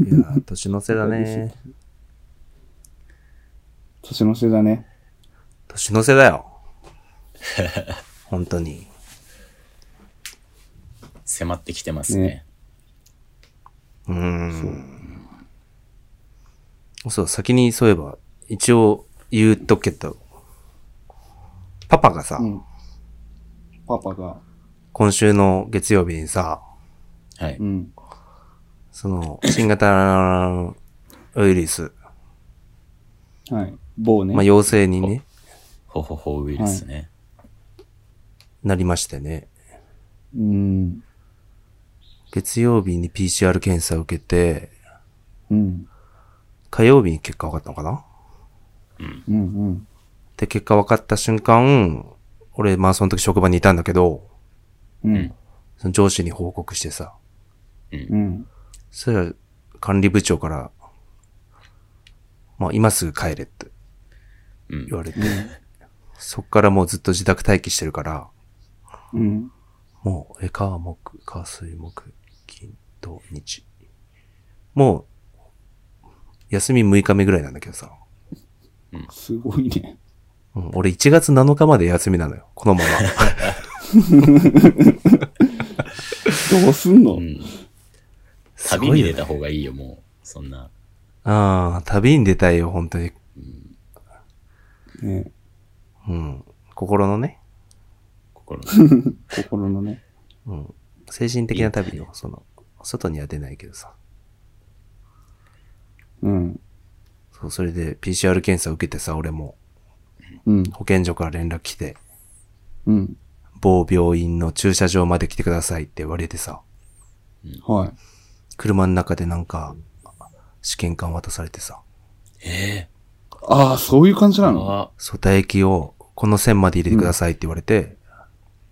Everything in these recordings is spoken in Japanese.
いやー、年の瀬だね。年の瀬だね。年の瀬だよ。本当に。迫ってきてますね。ねうーん。そう、先にそういえば、一応言うとくけど、パパがさ、うん。パパが、今週の月曜日にさ、はい。うん。その、新型ウイルス、はい。某ね。まあ、陽性にね、ほほほウイルスね。なりましてね。うん。月曜日に PCR 検査を受けて、うん。火曜日に結果分かったのかな？うん。うん。で、結果分かった瞬間、俺、まあその時職場にいたんだけど、うん。その上司に報告してさ、うん。そしたら管理部長から、まあ今すぐ帰れってうん言われて、そっからもうずっと自宅待機してるから、うん。もう、え、火、木、火、水、木、金、土、日。もう、休み6日目ぐらいなんだけどさ、すごいね。うん、俺1月7日まで休みなのよ、このまま。どうすんの、うん。す旅に出た方がいいよ、もう。そんな。ああ、旅に出たいよ、本当に。ねうん。心のね、心の。心のね。うん。精神的な旅よ、その、外には出ないけどさ。うん。そう、それで PCR 検査を受けてさ、俺もうん。保健所から連絡来て、うん。某病院の駐車場まで来てくださいって言われてさ、はい。車の中でなんか、試験管渡されてさ、えああ、そういう感じえなの？あそう、唾液をこの線まで入れてくださいって言われて、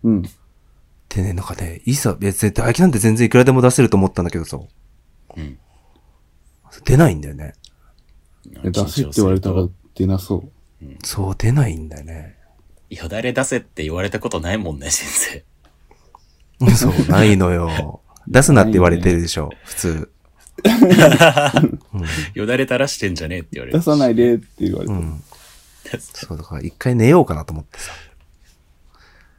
うん。でね、なんかね、いいさ、別に唾液なんて全然いくらでも出せると思ったんだけどさ、うん。出ないんだよね。え出せって言われたら出なそう。そう、出ないんだよね。よだれ出せって言われたことないもんね、先生。そう、ないのよ。出すなって言われてるでしょ、普通。よだれ垂らしてんじゃねえって言われる。出さないでって言われて。うん。そう、だから一回寝ようかなと思ってさ。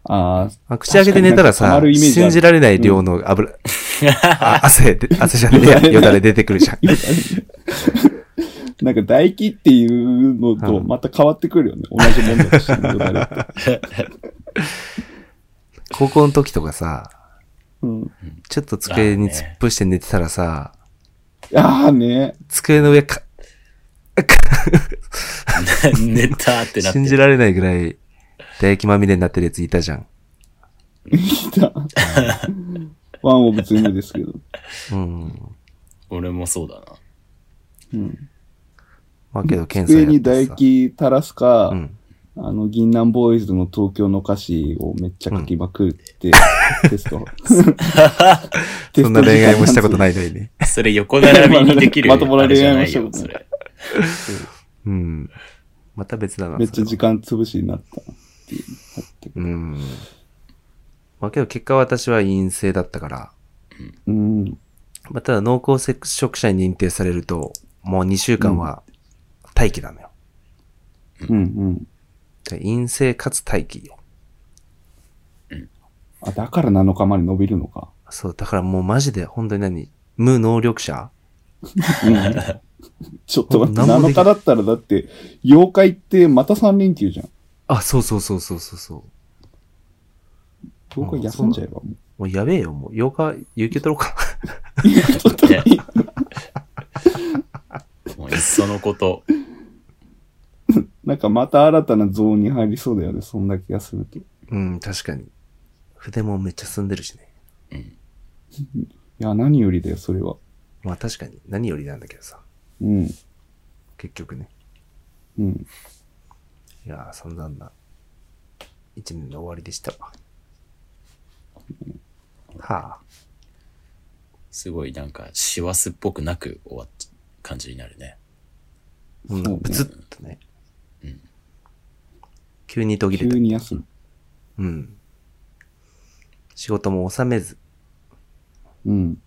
ああ、あ口開けて寝たらさ、信じられない量の油、あ汗で、汗じゃねえや、よだれ出てくるじゃん。なんか唾液っていうのとまた変わってくるよね。同じもんだとしてもよだれって高校の時とかさ、うん。ちょっと机に突っ伏して寝てたらさ、ああね。机の上か、寝たってなって信じられないぐらい、唾液まみれになってるやついたじゃん。いた。ワンオブツーですけど。うん。俺もそうだな。うん。まあけど検査机にやってさ。唾液垂らすか、うん。あの、銀杏ボーイズの東京の歌詞をめっちゃ書きまくって、テスト。そんな恋愛もしたことい。ないのにね。それ横並びにできるまともな恋愛もしたことないそれ。うん。また別だな。めっちゃ時間。間潰しになったっうん。まあけど結果私は陰性だったから、うん。まあただ濃厚接触者に認定されると、もう2週間は待機なのよ。うんうん。で陰性かつ待機よ。あ、だから7日まで伸びるのか。そう、だからもうマジで本当に何？無能力者？ちょっと待って、7なんもでき日だったらだって、妖怪ってまた3連休じゃん。あ、そうそうそうそうそうそう。妖怪休んじゃえばももうやべえよ、もう。8日、有給取ろうか。う。いや、ちょっとね もういっそのこと。なんかまた新たなゾーンに入りそうだよね、そんだけ休むと。いうん、確かに。筆もめっちゃ進んでるしね。や、何よりだよ、それは。まあ確かに。何よりなんだけどさ。うん。結局ね。うん。いやー、そんなんな。一年の終わりでしたわ。はあ。すごいなんか、師走っぽくなく終わった感じになるね。うん、そうねブツッとね。うん急に途切急れた。に休む。うん。仕事も収めず、うん。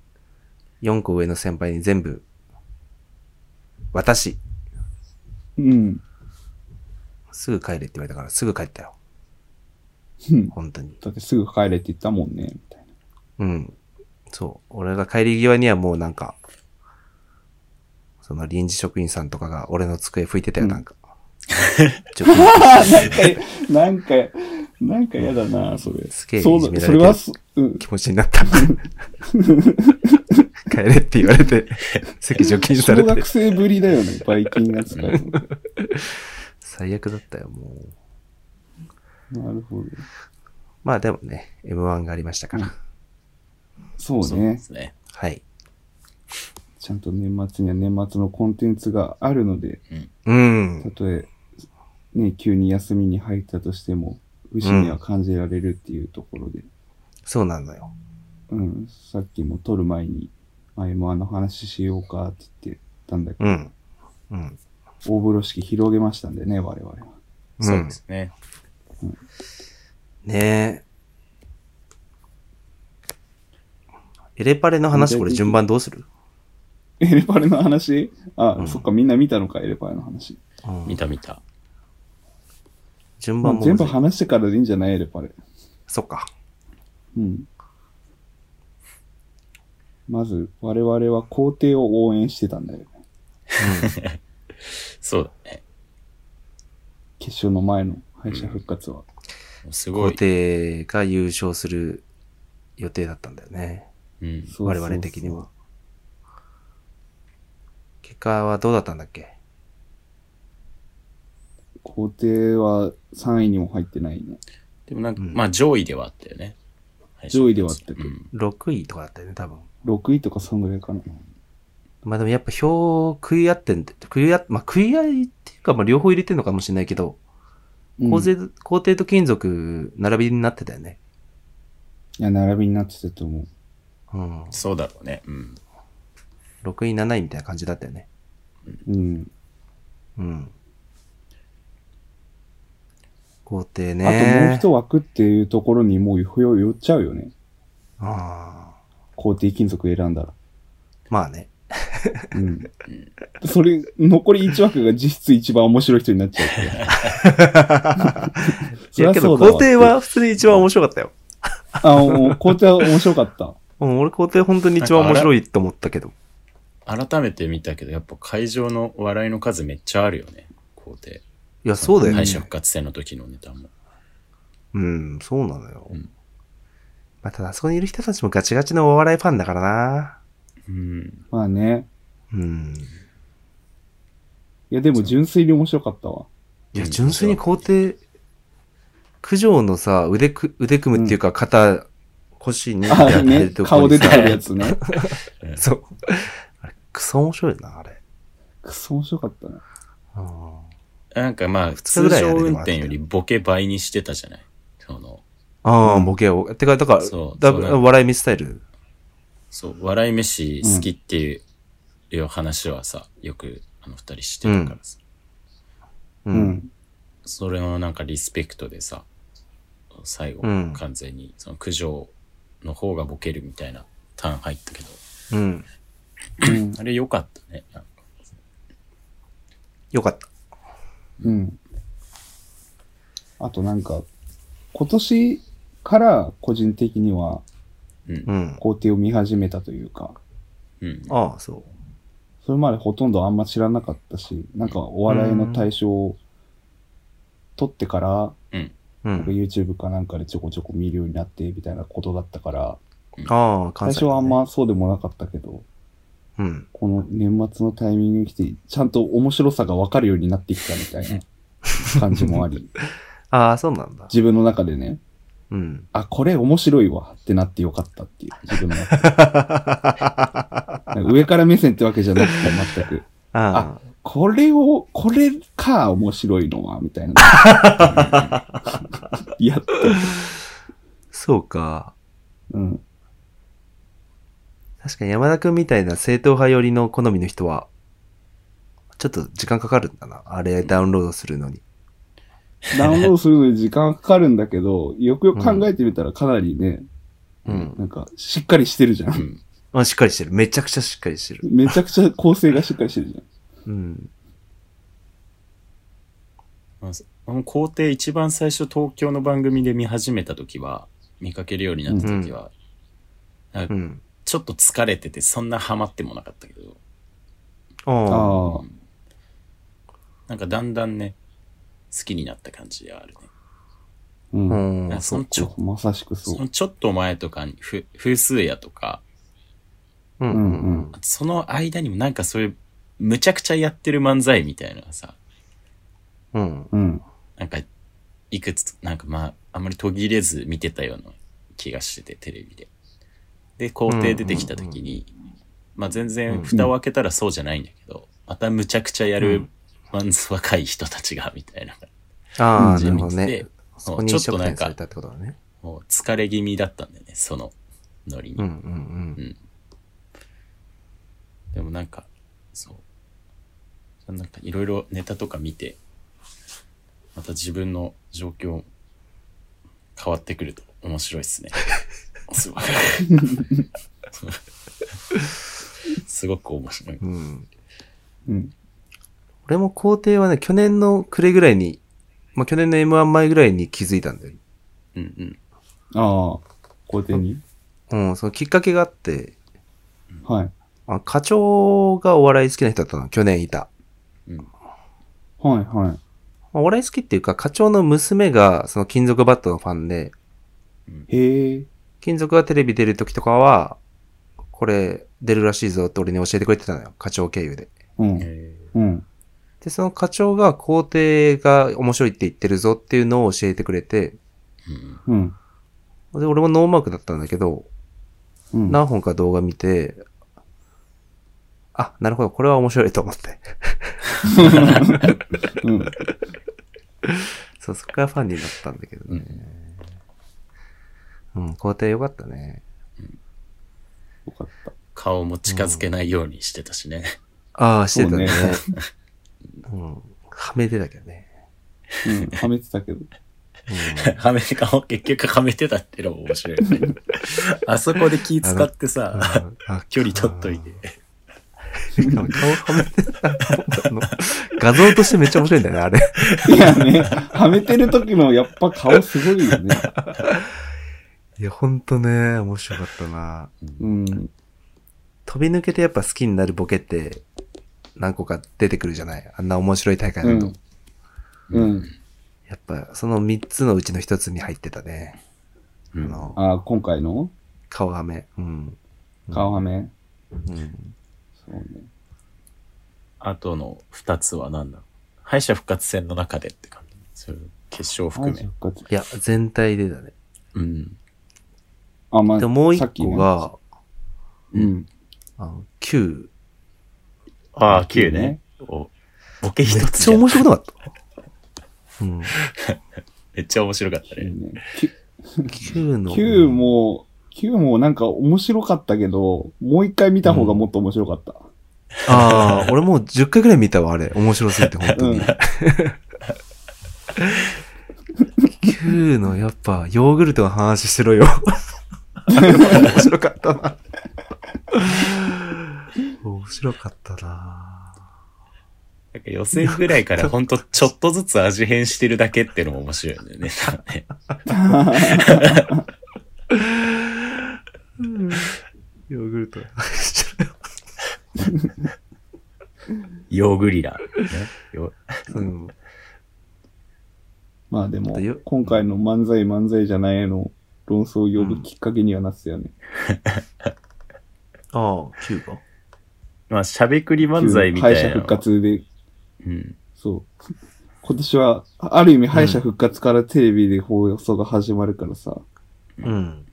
4個上の先輩に全部私、うん。すぐ帰れって言われたからすぐ帰ったよ。うん本当に。だってすぐ帰れって言ったもんね、みたいな。うん。そう。俺が帰り際にはもうなんか、その臨時職員さんとかが俺の机拭いてたよ、うんなんか。ちょっなんか、なんか嫌だな、それ。すげえそうだ、それはす、うんと。気持ちになった。帰れって言われて、席除菌されて小学。生ぶりだよね、バイキン扱いの。最悪だったよ、もう。なるほど。まあでもね、M1 がありましたから。そうそうねで。すね。はい。ちゃんと年末には年末のコンテンツがあるので、うんた。とえ、ね、急に休みに入ったとしても、節目は感じられるっていうところで、そうなのよ。うん、さっきも撮る前に、まあ M1 の話しようかって言ってたんだけど、うん。うん。大風呂敷広げましたんでね、我々は。うんそうですね。ねえ。エレパレの話これ順番どうする？エレパレの話？あ、うんそっか、みんな見たのか、エレパレの話。うん見た見た。まあ、順番も全部話してからでいいんじゃない？エレパレ。そっか。うん。まず、我々は皇帝を応援してたんだよね。そうだね。決勝の前の敗者復活は。皇すごい。帝が優勝する予定だったんだよね。うん。そうそうそう我々的には。結果はどうだったんだっけ？皇帝は3位にも入ってないね。でもなんか、うんまあ上位ではあったよね。上位ではあったけどうん。?6 位とかだったよね、多分。6位とかそんぐらいかな。まあでもやっぱ票食い合ってんで、食い合、まあ食い合いっていうか、まあ両方入れてんのかもしれないけど、うん皇帝、皇帝と金属並びになってたよね。いや、並びになってたと思う。うん。そうだろうね。うん。6位、7位みたいな感じだったよね。うん。うん。皇帝あとね。もう一枠っていうところにもう票寄っちゃうよね。ああ。皇帝金属選んだら。まあね。うん。それ、残り1枠が実質一番面白い人になっちゃうから。いやけど、皇帝は普通に一番面白かったよ。あ、皇帝は面白かった。うん、俺皇帝本当に一番面白いと思ったけど。改めて見たけど、やっぱ会場の笑いの数めっちゃあるよね。皇帝。いや、そうだよね敗。者復活戦の時のネタも。うん、そうなのよ。うんまあ、ただ、あそこにいる人たちもガチガチのお笑いファンだからな。うん。まあね。うん。いや、でも純粋に面白かったわ。いや、うん純粋に皇帝、九条のさ、腕く、腕組むっていうか、肩、腰にあ、ね、顔出てくるやつ。つね。そう。クソ面白いな、あれ。くそ面白かったね。うんなんかまあ、日通ぐらいは常運転よりボケ倍にしてたじゃない？その、ああ、ボケを。てか、だからそう、だそうなんだ笑い見スタイル？そう、笑い飯好きっていう,、いう話はさ、よくあの二人してたからさ、う。うんん。それのなんかリスペクトでさ、最後うん、完全に、その九条の方がボケるみたいなターン入ったけど、うん。うん。あれ良かったね。なんかよかった。うん。あとなんか、今年から個人的にはうんう。ん。皇帝を見始めたというか、うん。ああ、そそれまでほとんどあんま知らなかったし、なんかお笑いの対象を取ってから、うん。う。うなん。YouTube かなんかでちょこちょこ見るようになってみたいなことだったから、ああ、関西、最初はあん。まそうでもなかったけど、うん。この年末のタイミングに来て、ちゃんと面白さがわかるようになってきたみたいな 感じもあり、ああ、そうなんだ。自分の中でね、うん。あ、これ面白いわってなってよかったっていう、自分の中で。上から目線ってわけじゃなくて、全く。ああ。これを、これか、面白いのは、みたいな。やっと。そうか。うん。確かに山田くんみたいな正統派寄りの好みの人は、ちょっと時間かかるんだな。あれダウンロードするのに。ダウンロードするのに時間かかるんだけど、よくよく考えてみたらかなりね、うん。なんか、しっかりしてるじゃ。うんん。あ、しっかりしてる。めちゃくちゃしっかりしてる。めちゃくちゃ構成がしっかりしてるじゃん。うん。まああの皇帝一番最初東京の番組で見始めた時は、見かけるようになった時は、うん。ちょっと疲れててそんなハマってもなかったけど、ああ。なんかだんだんね、好きになった感じがあるね。うん。うん。そのちょまさしくそ。そうのちょっと前とかに、ふ風数屋とか、うんうんうん。その間にもなんかそういう、むちゃくちゃやってる漫才みたいなのがさ、うん。うん。なんか、いくつ、なんかまあ、あんまり途切れず見てたような気がしてて、テレビで。で、皇帝出てきた時に、まあ全然蓋を開けたらそうじゃないんだけど、またむちゃくちゃやる漫才若い人たちが、みたいなああ、感じで見てて。、ちょっとなんか。もう疲れ気味だったんだよね、そのノリに。うんうんでもなんか、そう。なんかいろいろネタとか見て、また自分の状況変わってくると面白いっすね。すごく。すごく面白い。うん。うん。うん。俺も皇帝はね、去年の暮れぐらいに、まあ、去年の M1 前ぐらいに気づいたんだよ。うんうん。ああ。皇帝に？うん、そのきっかけがあって、はい。あ課長がお笑い好きな人だったの、去年いた。はい、はい。まあお笑い好きっていうか、課長の娘が、その金属バットのファンで、へえ。金属がテレビ出る時とかは、これ出るらしいぞって俺に教えてくれてたのよ。課長経由で。うん。えうん。で、その課長が皇帝が面白いって言ってるぞっていうのを教えてくれて、ーうんうん。で、俺もノーマークだったんだけど、うん。何本か動画見て、あ、なるほど、これは面白いと思って。うん。そう、そこからファンになったんだけどね。うん、皇帝よかったね。よかった。顔も近づけないようにしてたしね。ああ、してたね。そううん。はめてたけどね。うん。はめてたけど。はめ顔結局はめてたってのも面白いよね。あそこで気使ってさ、あ距離取っといて。顔はめてた。あの画像としてめっちゃ面白いんだよね、あれ。いやね、はめてる時のやっぱ顔すごいよね。いや、ほんとね、面白かったな。うん。飛び抜けてやっぱ好きになるボケって何個か出てくるじゃない？あんな面白い大会だと。うん。うん。やっぱその3つのうちの1つに入ってたね。うんあの、あ、今回の？顔はめ。うん。顔はめ？うん。そうね。あとの二つは何だ？ろう敗者復活戦の中でって感じ。そういう決勝含め。いや、全体でだね。うん。あ、まあ、でももう1さっきね個、が、うん。あの、9。ああ、9ね。おボケ一めっつじゃんちゃ面白くなかった？うん。めっちゃ面白かったね。ねき9の。9も、9もなんか面白かったけど、もう一回見た方がもっと面白かった。ああ、俺もう10回ぐらい見たわ、あれ。面白すぎて、本当に。うん 9のやっぱ、ヨーグルトの話してろよ。面白かったな。面白かったななんか予選ぐらいからほんとちょっとずつ味変してるだけってのも面白いよね。ヨーグルト。ヨーグリラ。うん。まあでもよ、今回の漫才漫才じゃないの論争を呼ぶきっかけにはなってたよね。ああ、9が？まあ、しゃべくり漫才みたいなの。敗者復活で、うん。そう。今年は、ある意味敗者復活からテレビで放送が始まるからさ、うん。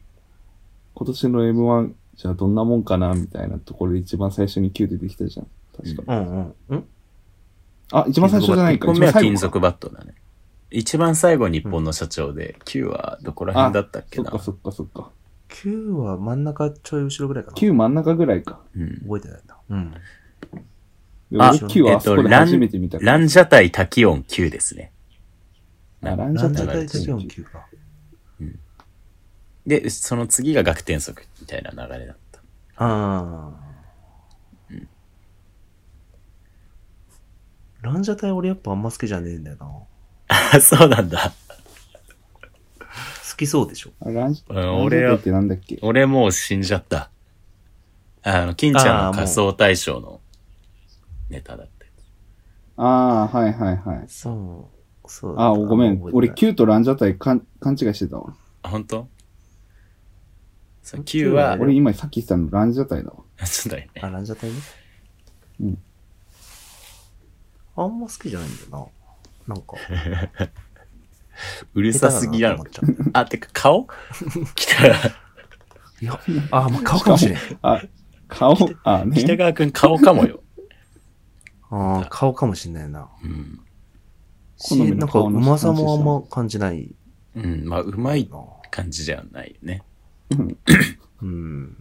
今年の M1、じゃあどんなもんかなみたいなところで一番最初に Q 出てきたじゃん。確か。うんうん。うんあ、一番最初じゃない1か。本目は金属バットだね。一番最後日本の社長で、9はどこら辺だったっけな？そっかそっかそっか。9は真ん中ちょい後ろぐらいかな。9真ん中ぐらいか。うん。覚えてないな。うん。あで俺9はあそこでラン初めて見たから。ランジャタイタキオン9ですね。あランジャタイランジャタイ流れてるタキオン9か。で、その次が学天則みたいな流れだった。ああ。ランジャタイ俺やっぱあんま好きじゃねえんだよな。好あ、そうなんだ。きそうでしょ？あランジうんランジ俺はってなんだっけ？俺もう死んじゃった。あの、金ちゃんの仮想大賞のネタだったやああ、はいはいはい。そう。そうあ、ごめん。俺、キキューとランジャタイ勘勘違いしてたわ。あ、本当？そう、Q は、俺今さっき言ってたのランジャタイだわ。そうだよね。あ、ランジャタイね。うん。あんま好きじゃないんだよな。なんか。うるさすぎなっちゃあ、てか顔？来たら、ういや、あ、まあ、顔かもしれん。あ、顔、あ、北ね。川くん顔かもよ。ああ、顔かもしれないな。うん。し、なんか、の顔のうまさもあんま感じないうん、まあ、うまいな。感じじゃないよね。うん。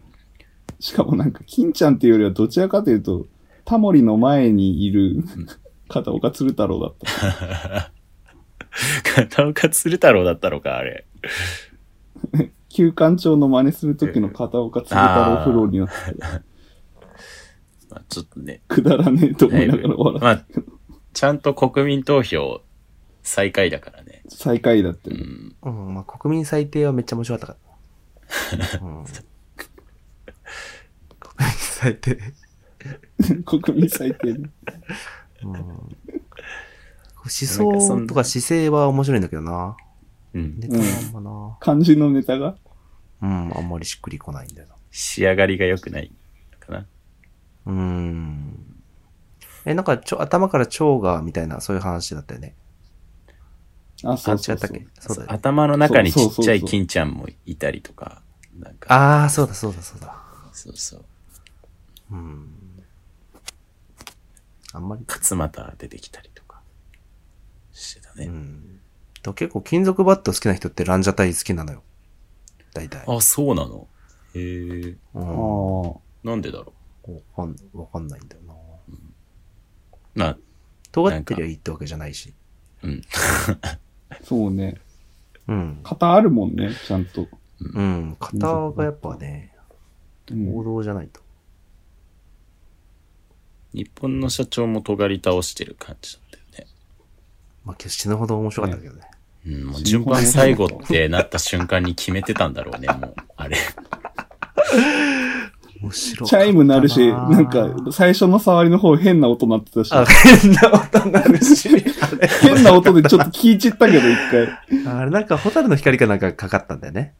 しかもなんか、金ちゃんっていうよりはどちらかというと、タモリの前にいる片岡鶴太郎だった。片岡鶴太郎だったのか、あれ。旧館長の真似する時の片岡鶴太郎フローになってた。まあ、ちょっとね、くだらねえと思だいいながらぶ笑って。まあ、ちゃんと国民投票最下位だからね。最下位だってうね。ん。うん、まあ、国民最低はめっちゃ面白かったから。うん。国民最低。国民最低ね。うん。思想とか姿勢は面白いんだけどな。うん。ネタはあんまな。漢字のネタが？うん、あんまりしっくりこないんだよな。仕上がりが良くないかな。うーん。え、なんかちょ、頭から腸が、みたいな、そういう話だったよね。あ、あ、そうそうそう違ったっけ？そうだよね。頭の中にちっちゃい金ちゃんもいたりとか、ああ、そうだそうだそうだ。そうそう。うん。あんまり。勝俣出てきたりとか、してたうね。ん。と結構金属バット好きな人ってランジャタイ好きなのよ。大体。あ、そうなの？へえ。うん。わあなんでだろかん、わかんないんだよな。う。まあ、尖ってりゃいいってわけじゃないし。うん。あ、そうね。うん。型あるもんね、ちゃんと。うん。型がやっぱね、うん王道じゃないと。日本の社長も尖り倒してる感じだったよね。まあ、決して死ぬほど面白かったけどね。うん、もう順番最後ってなった瞬間に決めてたんだろうね、もう。あれ。面白チャイム鳴るし、なんか、最初の触りの方変な音鳴ってたし、あ、変な音鳴るし。変な音でちょっと聞いちったけど、一回。あれなんか、ホタルの光かなんかかかったんだよね。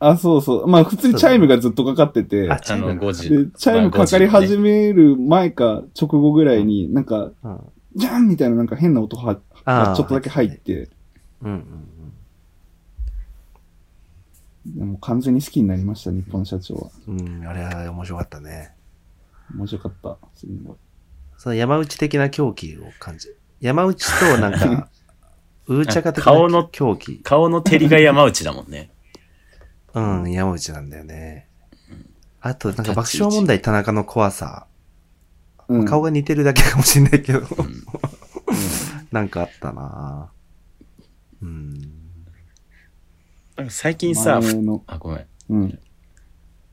あ、そうそう。まあ、普通にチャイムがずっとかかってて、あ、チャイム5時。で、チャイムかかり始め。める前か直後ぐらいに、なんか、うん。じゃんみたいななんか変な音は、あーちょっとだけ入って、うんうんでも完全に好きになりました、日本社長は。うん。うん、あれは面白かったね。面白かった。すごいその山内的な狂気を感じ。山内となんか、うーちゃか的顔のな狂気。顔の照りが山内だもんね。うん、山内なんだよね。あと、なんか爆笑問題田中の怖さ。うん。顔が似てるだけかもしれないけど、うん。なんかあったなうん。なんか最近さ、前の、あ、ごめん。うん。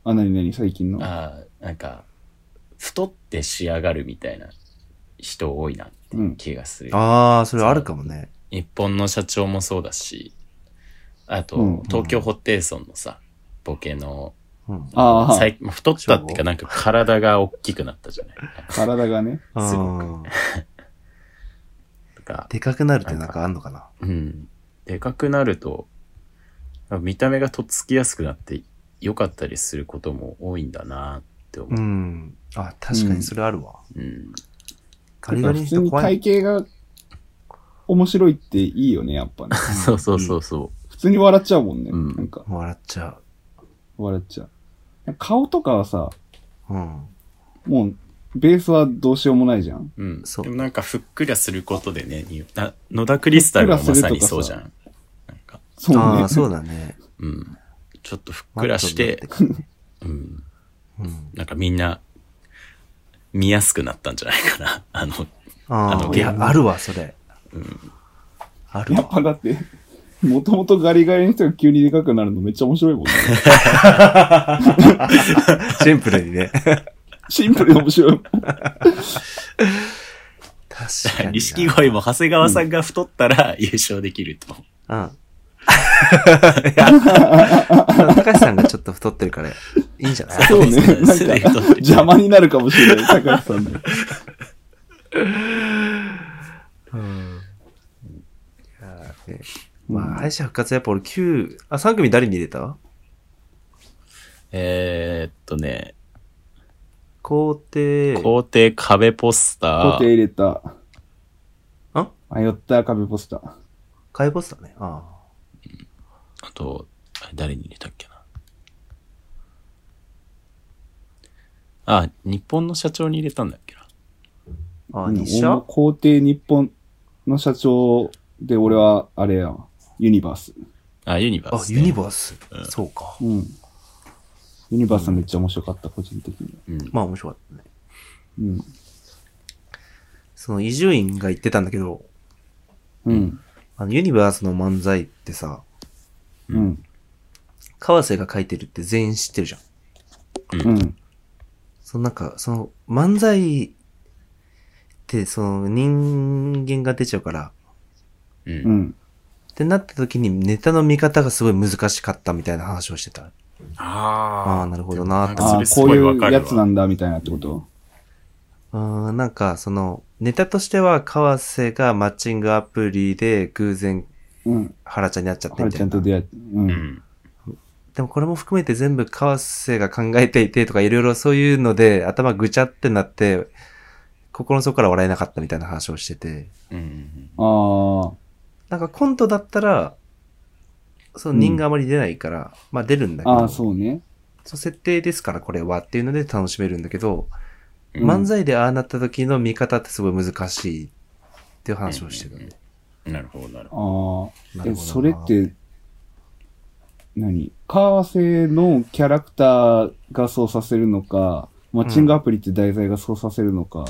あ、なになに？最近の？あなんか、太って仕上がるみたいな人多いなっていう気がする。ああ、それあるかもね。日本の社長もそうだし、あと、うん東京ホテイソンのさ、ボケの、うん。ああ、最太ったっていうか、なんか体が大きくなったじゃない 体がね。すごうんとか、でかくなるってなんかあんのかな？うん。でかくなると、見た目がとっつきやすくなって良かったりすることも多いんだなって思うう。ん。あ、確かにそれあるわ。うん。ガリガリに普通に。体型が面白いっていいよね、やっぱね。そうそうそうそ普通に笑っちゃうもんね。うんなんか、笑っちゃ笑っちゃう。顔とかはさ、う。うん。もう、ベースはどうしようもないじゃん。う。うん。そうでもなんかふっくらすることでね、野田クリスタルはまさにそうじゃん。なんか、そうね。ああ、そうだね。うん。ちょっとふっくらして、うん。うん。なんかみんな、見やすくなったんじゃないかな。あの、ああ、あのいや、あるわ、それ。あるやっわ。ぱだって、もともとガリガリの人が急にでかくなるのめっちゃ面白いもんね。シンプルにね。シンプルに面白いもん。確確かにな。錦鯉も長谷川さんが太ったら優勝できると思う。うん。いや、高橋さんがちょっと太ってるから、いいんじゃない？そうね。なんか邪魔になるかもしれない、高橋さんの。うん。いやーねまあ、敗者復活やっぱ俺9、あ、3組誰に入れた？えー、っとね、皇帝、皇帝壁ポスタ固定ー、入れた。あ？迷った壁ポスター。カイボスだね。ああと、あれ誰に入れたっけな。あ、日本の社長に入れたんだっけな。あ。日社？皇帝日本の社長で、俺は、あれやわ、ユニバース。あ、ユニバーあ、ス、ね。ユニバースうん。そうか。うん。ユニバースはめっちゃ面白かった、個人的に。うん。まあ面白かったね。うん。その伊集院が言ってたんだけど、うん。あのユニバースの漫才ってさ、うん。川瀬が書いてるって全員知ってるじゃん。うん。そのなんか、その漫才ってその人間が出ちゃうから、う。うんん。ってなった時にネタの見方がすごい難しかったみたいな話をしてた。あああ、なるほどなーってああ、こういうやつなんだ、みたいなってこと？うーん、なんかその、ネタとしては川瀬がマッチングアプリで偶然うん。原ちゃんに会っちゃってはみたいな。るちゃんと出会って。う。うんん。でもこれも含めて全部川瀬が考えていてとかいろいろそういうので頭ぐちゃってなって、心の底から笑えなかったみたいな話をしてて。うん。ああ。なんかコントだったら、その人があまり出ないから、まあ出るんだけど、ああ、そうね。そう設定ですからこれはっていうので楽しめるんだけど、うん漫才でああなった時の見方ってすごい難しいっていう話をしてたね。なるほど、なるほああ。え、なるほどなそれって、何？川瀬のキャラクターがそうさせるのか、マッチングアプリって題材がそうさせるのか。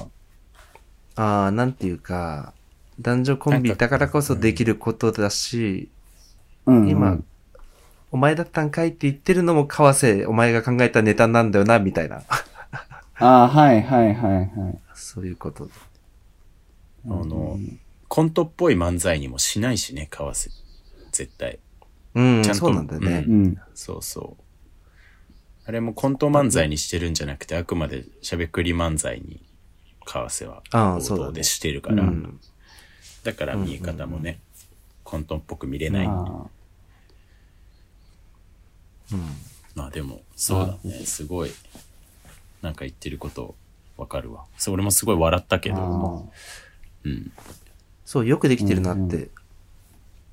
ああ、なんていうか、男女コンビだからこそできることだし、うん。今、お前だったんかいって言ってるのも川瀬、お前が考えたネタなんだよな、みたいな。ああ、はいはいはいはい。そういうこと。ど。あの、コントっぽい漫才にもしないしね、川瀬。絶対。うん、ちゃんとそうなんだよね。うん。そうそう。あれもコント漫才にしてるんじゃなくて、あくまでしゃべくり漫才に、川瀬はああそうだね報道でしてるから、うんだから見え方もね、コントっぽく見れない。あまあでも、そうだね、すごい、なんか言ってることわかるわ。そう、俺もすごい笑ったけあ。ど、あうん。そう、よくできてるなっうんて、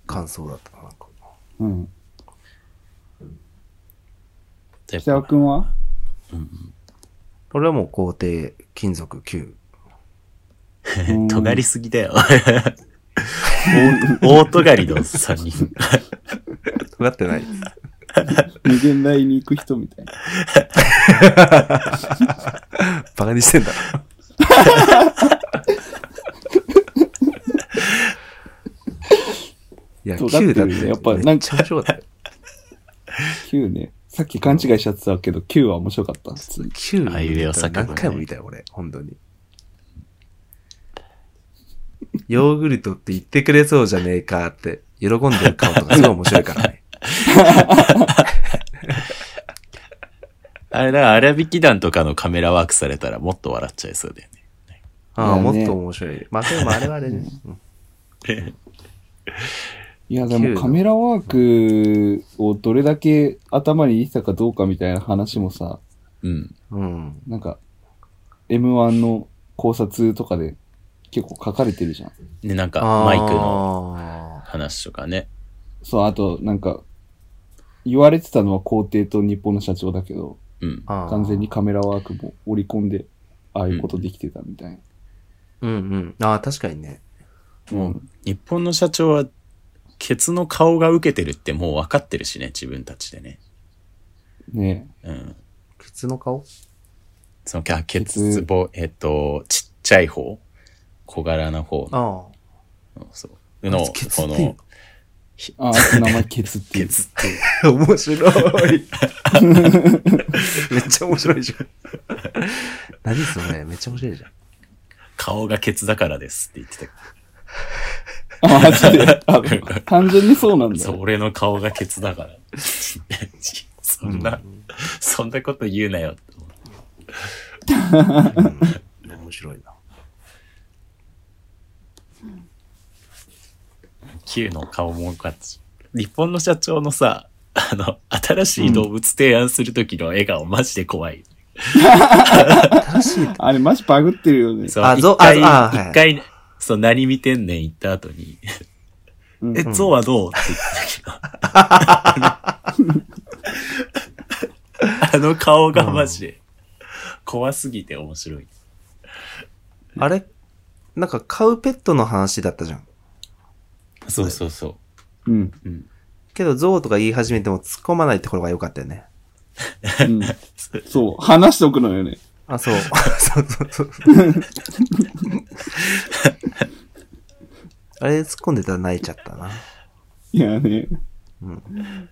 感想だったな、なんか。あ。うん。北尾ぱくんは俺はもう皇帝、金属9。うん尖りすぎだよ。大 大尖りの3人。尖ってない。無限大に行く人みたいな。バカにしてんだろ。いや、尖ってる9だって、やっぱなんかめっちゃ面白かったよ。9ね。さっき勘違いしちゃってたけど、9は面白かった。普通に9あいうえお作文ね何回も見たよ、俺。本当に。ヨーグルトって言ってくれそうじゃねえかって、喜んでる顔とかすごい面白いからね。あれだから、荒引き団とかのカメラワークされたらもっと笑っちゃいそうだよね。ああ、ねもっと面白い。まあ、でもあれはあれね。うんいや、で9もカメラワークをどれだけ頭に入れてたかどうかみたいな話もさ、うん。うん。なんか、M1 の考察とかで結構書かれてるじゃん。で、なんか、マイクの話とかね。そう、あと、なんか、言われてたのは皇帝と日本の社長だけど、うん。完全にカメラワークも織り込んで、ああいうことできてたみたいな。うんうん。ああ、確かにね。もう、日本の社長は、ケツの顔が受けてるってもう分かってるしね、自分たちでね。ねうん。ケツの顔？その、あケツボ、えっと、ちっちゃい方？小柄な方の、あそう。の、この、あ、あ名前ケツっていう。ケツって。面白い。めっちゃ面白いじゃん。何それ？めっちゃ面白いじゃん。顔がケツだからですって言ってた。あ、マジで。あ単純にそうなんだ。そう、俺の顔がケツだから。そんな、そんなこと言うなよって思って。面白いな。Q の顔も多かったし。日本の社長のさ、あの、新しい動物提案するときの笑顔、マジで怖い。あれマジバグってるよね。そう、あゾ一回、ああはい一回、そう、何見てんねん言った後に、うんえ、ゾウはどう？って言ったけど。あの顔がマジで、怖すぎて面白い。あれ？なんか飼うペットの話だったじゃん。そうそうそうん。う。うん。けど、ゾウとか言い始めても突っ込まないってころが良かったよね。うん。そう。話しておくのよね。あ、そう。そうそうそう。あれ突っ込んでたら泣いちゃったな。いやね。うん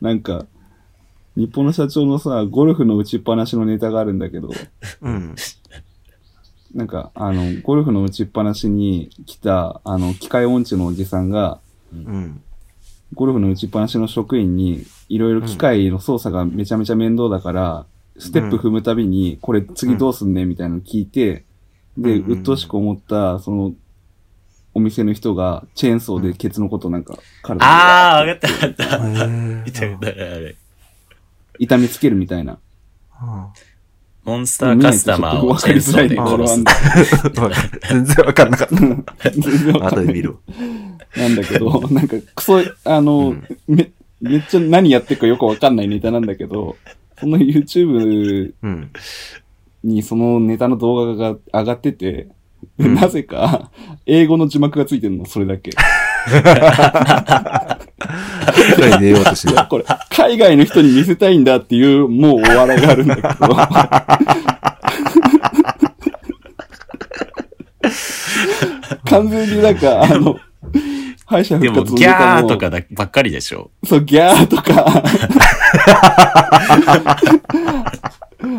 なんか、日本の社長のさ、ゴルフの打ちっぱなしのネタがあるんだけど、うん。なんか、あの、ゴルフの打ちっぱなしに来た、あの、機械音痴のおじさんが、うん。ゴルフの打ちっぱなしの職員に、いろいろ機械の操作がめちゃめちゃ面倒だから、ステップ踏むたびに、これ次どうすんねみたいなの聞いて、で、うん鬱陶しく思った、その、お店の人が、チェーンソーでケツのことなんか、体にああ、わかったわかった。痛めつけるみたいな。モンスターカスタマーをチェーンソーで殺す。全然わかんなかっ全然わた。かんない後で見る。なんだけど、なんか、クソ、あの、うんめ、めっちゃ何やってるかよくわかんないネタなんだけど、その YouTube うん。にそのネタの動画が上がってて、でうんなぜか、英語の字幕がついてるの、それだけ。一人寝ようとしてる。これ、海外の人に見せたいんだっていう、もうお笑いがあるんだけど。完全になんか、あの、敗者でも、復活のギャネタもーとかだばっかりでしょ。そう、ギャーとか。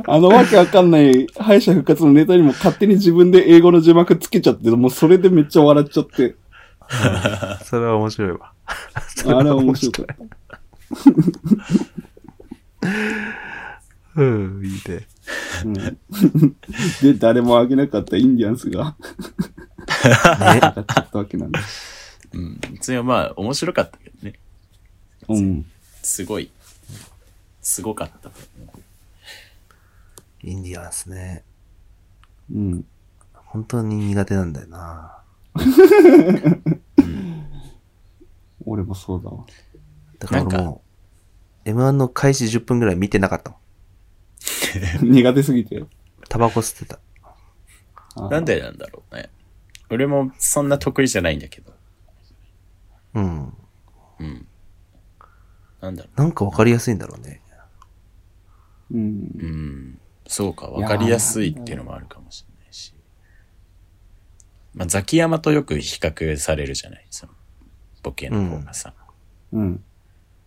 あのわけわかんない敗者復活のネタにも勝手に自分で英語の字幕つけちゃって、もうそれでめっちゃ笑っちゃって。それは面白いわ。あれは面白かった。うん、いいね。うん、で、誰もあげなかったインディアンスがね。上がっちゃったわけなんだ。うん。それはまあ、面白かったけどね。うん。すごい。すごかった。インディアンスね。うん。本当に苦手なんだよな。俺もそうだわ。だからもう、M1 の開始10分ぐらい見てなかったもん。苦手すぎて。タバコ吸ってた。あなんでなんだろうね。俺もそんな得意じゃないんだけど。うん。うん。なんだろなんかわかりやすいんだろうね。うんう。。うん。そうか、わかりやすいっていうのもあるかもしれないし。まあ、ザキヤマとよく比較されるじゃない？その、ボケの方がさ。うん。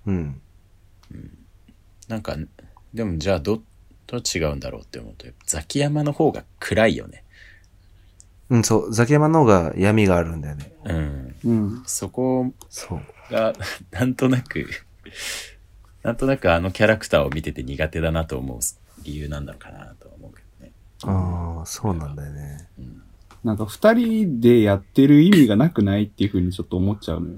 うん。なんか、でもじゃあど、どう違うんだろうって思うと、ザキヤマの方が暗いよね。うん、そう。ザキヤマの方が闇があるんだよね。うん。うん。そこそう。が、なんとなく、なんとなくあのキャラクターを見てて苦手だなと思う理由なんだろうかなとは思うけどね。ああ、そうなんだよね。なんか二人でやってる意味がなくないっていうふうにちょっと思っちゃうのよ。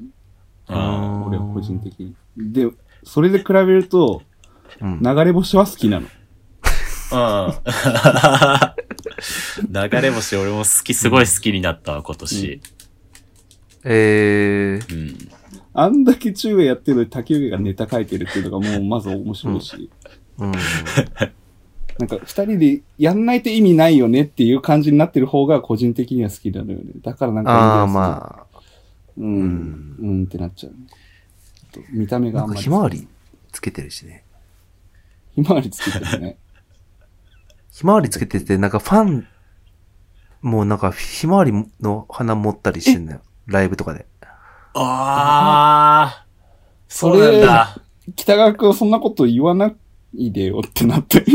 あ俺は個人的に。で、それで比べると、うん。流れ星は好きなの。あ。うん。流れ星俺も好き、すごい好きになったわ、今年。えー、うん。あんだけ中学やってるのに竹内がネタ書いてるっていうのがもうまず面白いし。うん。なんか二人でやんないと意味ないよねっていう感じになってる方が個人的には好きなのよね。だからなんかああ、あ。まあ、うん。うんってなっちゃう。見た目がなんかあんまり。ひまわりつけてるしね。ひまわりつけてるね。ひまわりつけてて、なんかファン、もうなんかひまわりの花持ったりしてんだよ。ライブとかで。ああ、そうなんだ。北川くんそんなこと言わないでよってなってる。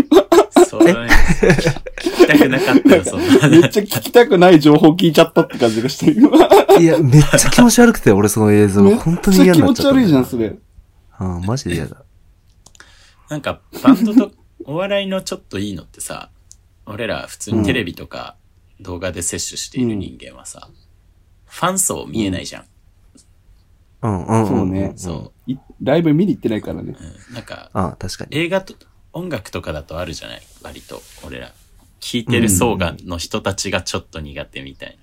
そうだね。聞きたくなかったよ、そんな。めっちゃ聞きたくない情報聞いちゃったって感じがしてる。いや、めっちゃ気持ち悪くて、俺その映像。本当に嫌になっちゃった。持ち悪いじゃん、それ。うん、マジで嫌だ。なんか、バンドと、お笑いのちょっといいのってさ、俺ら普通にテレビとか動画で摂取している人間はさ、ファン層見えないじゃん。うん、うん。そうねんそいライブ見に行ってないからね。う。うん、なんか、ああ、確かに。映画と、音楽とかだとあるじゃない？割と、俺ら。聴いてる層が、の人たちがちょっと苦手みたい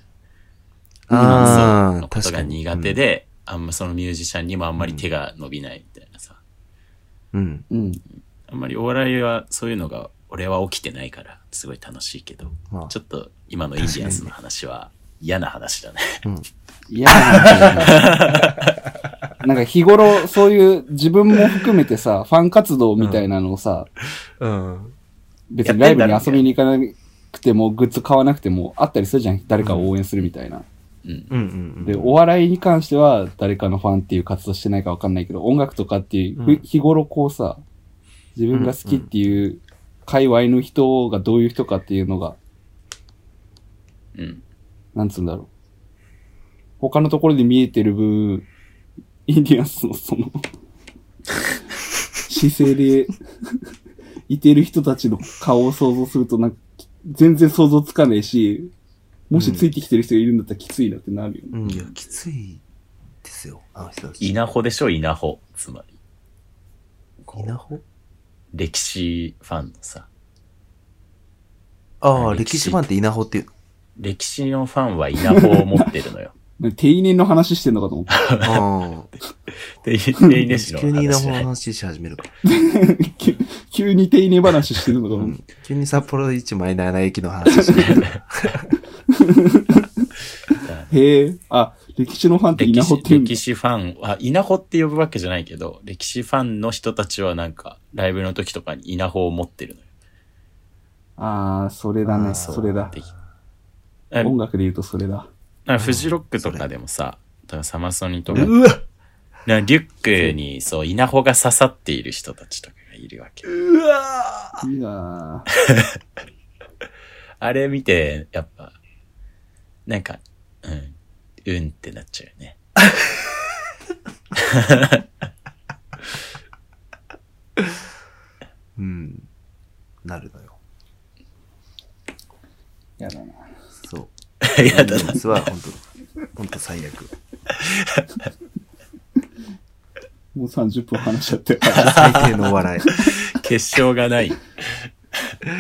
な。ファンああ、層のこと確かに。が苦手で、あんまそのミュージシャンにもあんまり手が伸びないみたいなさ。うん。うん。あんまりお笑いはそういうのが俺は起きてないからすごい楽しいけど、まあちょっと今のインディアンスの話は嫌な話だね。いやーな んか日頃、そういう自分も含めてさ、ファン活動みたいなのをさ、うん。別にライブに遊びに行かなくても、グッズ買わなくてもあったりするじゃん。誰かを応援するみたいな。うん。うんうんで、お笑いに関しては誰かのファンっていう活動してないかわかんないけど、音楽とかっていう、ふうん日頃こうさ、自分が好きっていう界隈の人がどういう人かっていうのが、うん。なんつうんだろう。他のところで見えてる分、インディアンスのその、姿勢で、いてる人たちの顔を想像するとなんか、全然想像つかないし、もしついてきてる人がいるんだったらきついなってなるよね。うん。いや、きついですよ。あの人たち。稲穂でしょ稲穂。つまり。稲穂？歴史ファンのさ、ああ、歴史歴史ファンって稲穂っていう。歴史のファンは稲穂を持ってるのよ。定年の話してんのかと思った。あで、定年史あ。の急に稲穂の話し始めるか。急急に定年話してるのかと思っうん。急に札幌一マイナーな駅の話し始める。た。へえ、あ、歴史のファンって稲歴史穂って言うんだ歴。史ファンは、稲穂って呼ぶわけじゃないけど、歴史ファンの人たちはなんか、ライブの時とかに稲穂を持ってるのよ。ああ、それだね、それだ。で音楽で言うとそれだ。なんかフジロックとかでもさ、だからサマソニとか、うわなんかリュックにそう、稲穂が刺さっている人たちとかがいるわけ。うわいやー あれ見て、やっぱ、なんか、うん、うんってなっちゃうよね。うん。なるのよ。やだな。やだな。実は本当本当最悪。もう30分話しちゃって。最低のお笑い。決勝がない。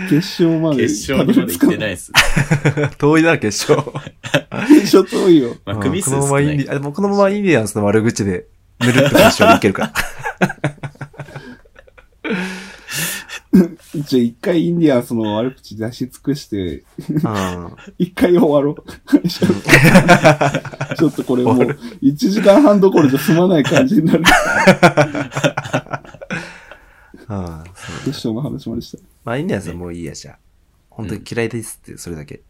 決勝まで。決勝にまで行ってないい。です。遠いな、決勝。決勝遠いよ。まあ、うん組数このままインディ、あ、でもこのままインディアンスの悪口で、ぬるっと決勝に行けるか じゃあ一回インディアンスの悪口出し尽くして。一回終わろう。ちょっとこれもう、1時間半どころじゃ済まない感じになる。ああ、そう。決勝の話までした。まあ、インディアンスはもういいや、じゃあ。本当に嫌いですって、それだけ。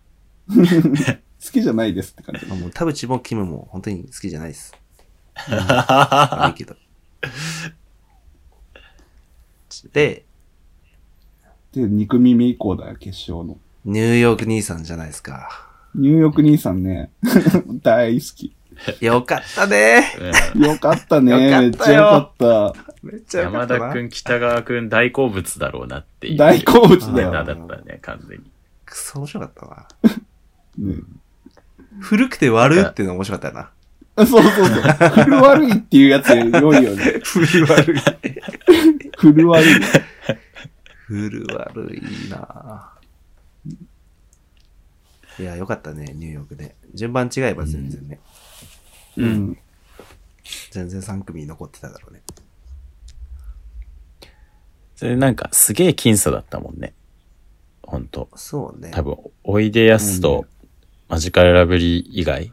好きじゃないですって感じ。まあもう、田淵もキムも本当に好きじゃないです。悪いけど。で、で、2組目以降だよ、決勝の。ニューヨーク兄さんじゃないですか。ニューヨーク兄さんね、大好き。よかったねうん よかったね。よかったよめっちゃよかった。めっちゃよか山ったな。田くん、北川くん大好物だろうなっていう。大好物だネよ。タだったね、完全に。くそ面白かったな。ね古くて悪いっていうの面白かったよな。そうそうそう。古悪いっていうやつ良いよね。古悪い。古悪い。古悪いないや、よかったね、ニューヨークで。順番違えば全然ね。うん。全然3組残ってただろうね。それなんか、すげえ僅差だったもんね。ほんと。そうね。多分、おいでやすと、マジカルラブリー以外、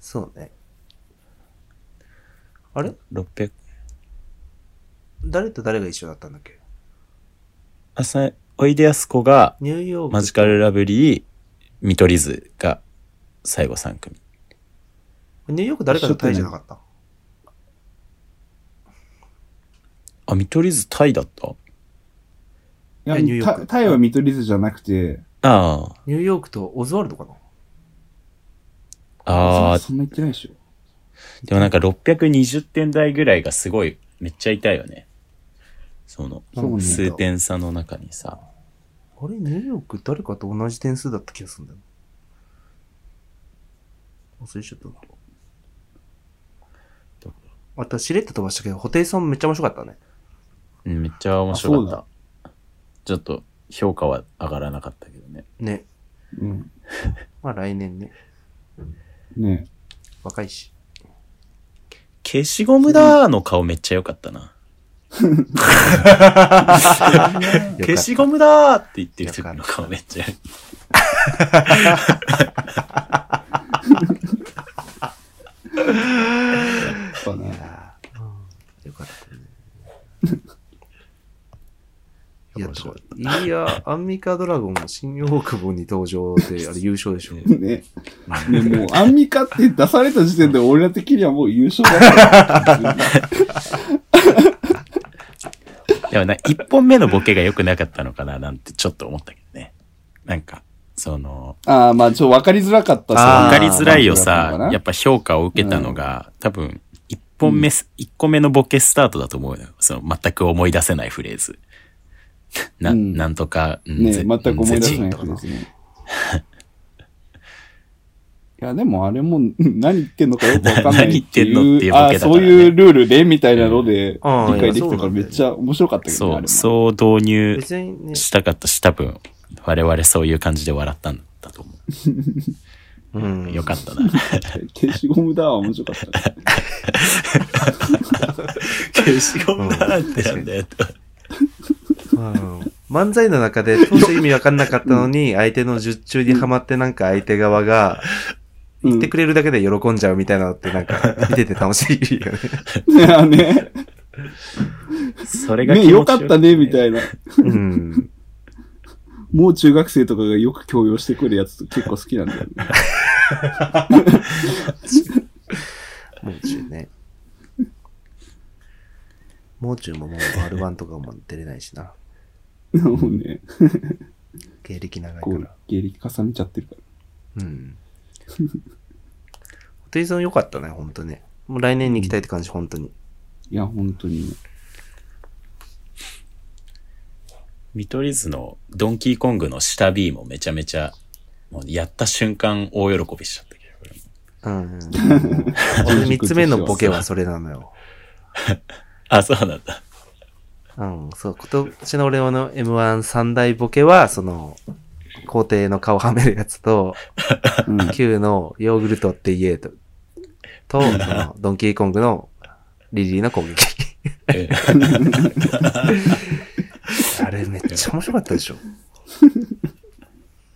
そうね。あれ？600、誰と誰が一緒だったんだっけ？あ、さ、おいでやすこが、ニューヨーク。マジカルラブリー、見取り図が、最後3組。ニューヨーク誰かとタイじゃなかった？あ、見取り図タイだった？いやえニューヨークタタイは見取り図じゃなくて、あニューヨークとオズワルドかな？あ。ああ、そんな言ってないでしょ。でもなんか620点台ぐらいがすごい、めっちゃいたよね。その、数点差の中にさ。あれ、ニューヨーク誰かと同じ点数だった気がするんだよな。忘れちゃったな。あと、しれっと飛ばしたけど、ホテイソンめっちゃ面白かったね。うんめっちゃ面白かあった。ちょっと評価は上がらなかったけどね。ね。うん。まあ来年ね。ね若いし。消しゴムだーの顔めっちゃ良かったな。消しゴムだーって言ってる時の顔めっちゃ。やっぱね。よかったね。いや、いや、アンミカドラゴンも新大久保に登場で、あれ優勝でしょ。ね。ね、もう、アンミカって出された時点で俺ら的にはもう優勝だった。でもな、一本目のボケが良くなかったのかななんてちょっと思ったけどね。なんか、その、ああ、まあ、ちょ、わかりづらかったわかりづらいよまあさ、やっぱ評価を受けたのが、多分、一本目す、一個目のボケスタートだと思うよ。その、全く思い出せないフレーズ。な、うんなんとか、うんね、ぜ全く思い出せないうんやつですね。いや、でもあれも、何言ってんのかよくわかんないっていう。何言ってんのっていうボケだからねあそういうルールで、みたいなので、うん理解できたからめっちゃ面白かったけどね、あそう。そう導入したかったし、多分、我々そういう感じで笑ったんだと思うん。う。よかったな。消しゴムだは面白かったね。消しゴムだってなんだよ。うん漫才の中で当初意味わかんなかったのに、相手の術中にはまってなんか相手側が言ってくれるだけで喜んじゃうみたいなのってなんか 見てて楽しいよね。いやね。それがね、よかったね、みいたいな。うん。もう中学生とかがよく強要してくるやつと結構好きなんだよね。もう中ね。もう中ももう R1 とかも出れないしな。もうね、経歴長いこうから。、芸歴重ねちゃってるから。うん。ホテイソン良かったね、ほんとね。もう来年に行きたいって感じ、本当に。いや、本当にね。見取り図のドンキーコングの下 B もめちゃめちゃ、もうやった瞬間大喜びしちゃったけど俺も。うん。俺三つ目のボケはそれなのよ。あ、そうなんだ。うん、そう、今年の俺の M1 三大ボケは、その、皇帝の顔はめるやつと、うん。Q のヨーグルトって言えと、と、その、ドンキーコングのリリーの攻撃。え あれめっちゃ面白かったでしょ。や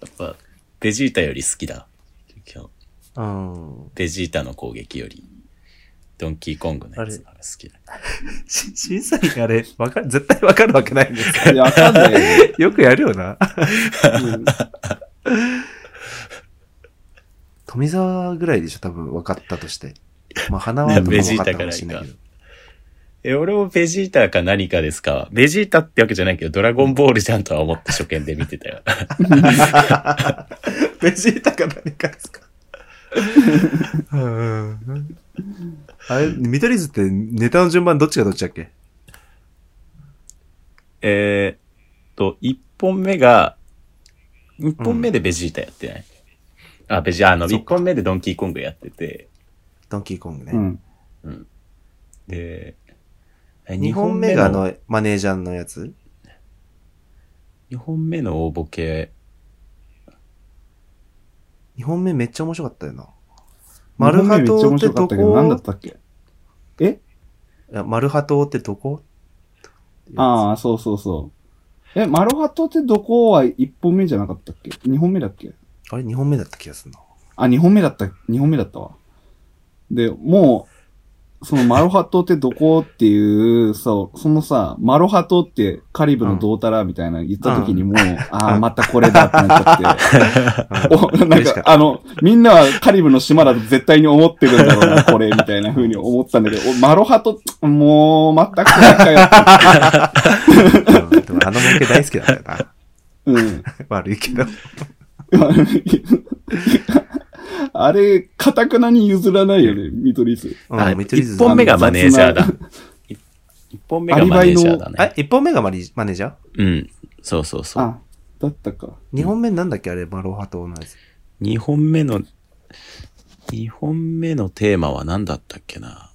っぱ、ベジータより好きだ。うん。ベジータの攻撃より、ドンキーコングのやつの方が好きだ。し審査員あれ、わかる、絶対わかるわけないんですいや、わかんないよね。よくやるよな。うん富澤ぐらいでしょ、多分分かったとして。まあ、花輪とかも分かったかもしれないけど。え、俺もベジータか何かですか？ベジータってわけじゃないけど、ドラゴンボールじゃんとは思って初見で見てたよ。ベジータか何かですか？うん あれ、見取り図ってネタの順番どっちがどっちだっけ？えーっと、一本目が、一本目でベジータやってない、あ、ベジ、あの、そっか。一本目でドンキーコングやってて、ドンキーコングね。うん。で、え二本目があ、の、マネージャーのやつ？二本目の大ボケ、二本目めっちゃ面白かったよな。マルハハトっててどどこ何だっこたっけ？え？マルハトってどこ？ああ、そうそうそう。え、マロハトってどこは1本目じゃなかったっけ ?2 本目だっけ？あれ二本目だった気がするな。あ、2本目だった、2本目だったわ。で、もう、そのマロハ島ってどこっていう、そう、そのさ、マロハ島ってカリブのどうたらみたいな言った時にもう、ああ、またこれだってなっちゃって。お、なんかあの、みんなはカリブの島だと絶対に思ってるんだろうな、これ、みたいな風に思ってたんだけど、おマロハ島、もう、またこれかよってうんでもあの儲け大好きだったよな。うん。悪いけど。あれ、かたくなに譲らないよね、見取り図。あうん見取り図一本目がマネージャーだ。い一本目がマネージャーだね。え、一本目がマリマネージャー？うん。そうそうそう。あ、だったか。二本目なんだっけあれ、マロハ島のやつ。二本目の、二本目のテーマは何だったっけな？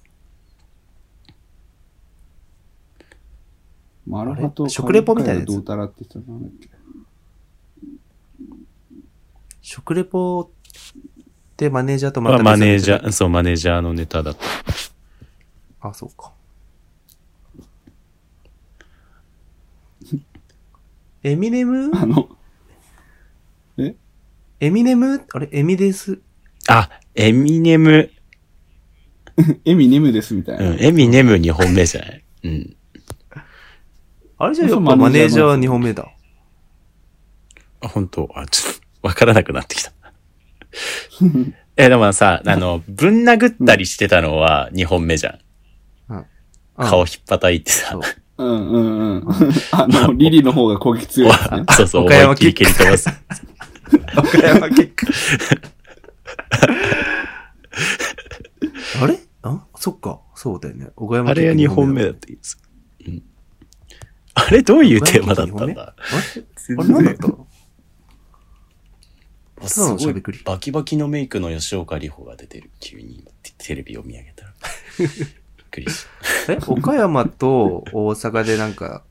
マロハと食レポみたいなやつ？どうたらって言ってたなんだっけ？食レポでマネージャーとままあたマネージャー。ー、そう、マネージャーのネタだった。あ、そうか。エミネム？あの、エミネム？あれ、エミです。あ、エミネム、エミネムですみたいうな。ん、エミネム二本目じゃない？うん。あれじゃあやっぱマネージャーのジャー2本目だ。あ、本当？あ、ちょっと、わからなくなってきた。え、でもさ、あの、ぶん殴ったりしてたのは二本目じゃん。うん顔ひっぱたいてさそう。うんうんうん。あの、リリの方が攻撃強い。そうそう、岡山思いっきり蹴り飛ばす。岡山キック。あれ？あ？そっか。そうだよね。岡山あれが二本目だった気がする。うん。あれどういうテーマだったんだ？あれ？あれ何だった？すごいバキバキのメイクの吉岡里帆が出てる。急に今テテレビを見上げたら。びっくりした。え岡山と大阪でなんか、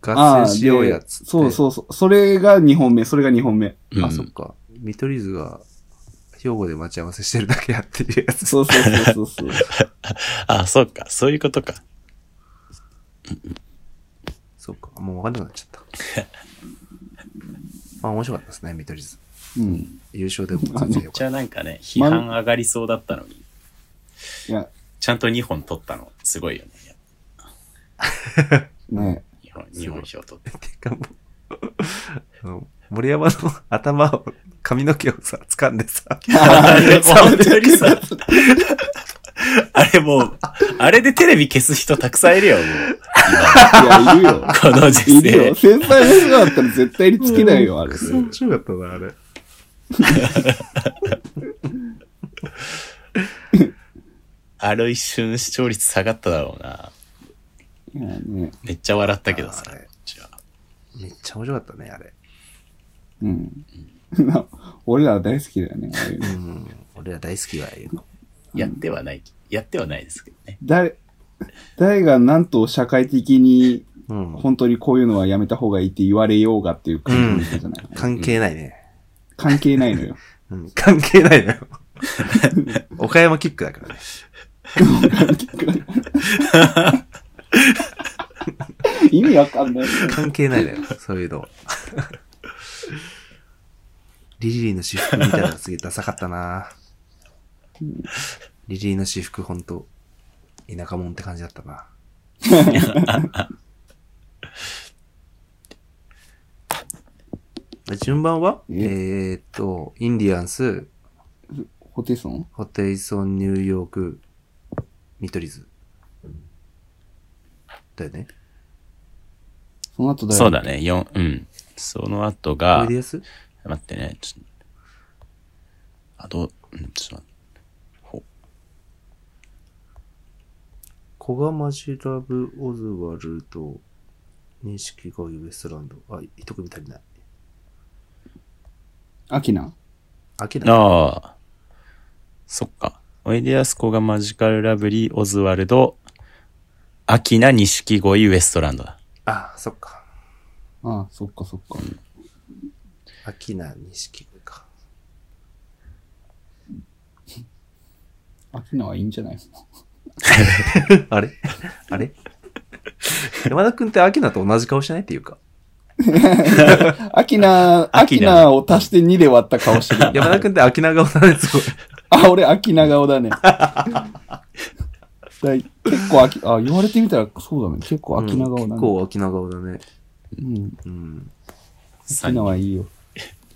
合戦しようやつ。そうそうそう。それが2本目、それが2本目。うんあ、そっか。見取り図が、兵庫で待ち合わせしてるだけやってるやつ。そうそうそうそうそう。あ、そっか。そういうことか。そうか。もうわかんなくなっちゃった。まあ面白かったですね、見取り図。うん。優勝でも全然よじかっゃあなんかね、批判上がりそうだったのに、いや、ちゃんと2本取ったの、すごいよね。ね日本、日本票取って。た。てかもうあの、森山の頭を、髪の毛をさ、掴んでさ、あれ、本当にさ、あれもう、あれでテレビ消す人たくさんいるよ、もう。いや、いるよ。今、この時いるよ。世。先輩の人だったら絶対につけないよ、あれ。クソ面白かったな、あれ。ある一瞬視聴率下がっただろうな。いやね。めっちゃ笑ったけどさあれ。めっちゃ面白かったね、あれ。うん。俺らは大好きだよね、ああいうん。俺ら大好きは言うの。やってはない、やってはないですけどね。誰、誰がなんと社会的にうん。本当にこういうのはやめた方がいいって言われようがっていう感じじゃない、関係ないね。関係ないのよ。うん。関係ないのよ。岡山キックだからね。意味わかんない。関係ないのよ、そういうのは。リリーの私服見たらすげえダサかったなリリーの私服ほんと、田舎者って感じだったな。順番は？え？えーっと、インディアンス、ホテイソン？ホテイソン、ニューヨーク、見取り図。だよね。その後誰そうだね、四うん。その後おがいで、やす？待ってね、ちょっと、あと、うん、ちょっと待って、ほ小賀ジラブ、オズワルド、錦鯉ウエストランド。あ、一組足りない。アキナ？あきな。ああ、そっか。おいでやすこがマジカルラブリー、オズワルド、アキナ、錦鯉、ウエストランドだ。あ、そっか。ああ、そっかそっか。あきな、錦鯉か。アキナはいいんじゃない あれ？あれ？山田くんってアキナと同じ顔してないっていうか。アキナ、アキアキナナを足して2で割った顔してる。山田くんってアキナ顔だね、すごい。あ、俺アキナ顔だね。結構秋、あ、言われてみたらそうだね。結構秋長顔だね。うん結構秋長顔だね。うん。うん。秋長はいいよ。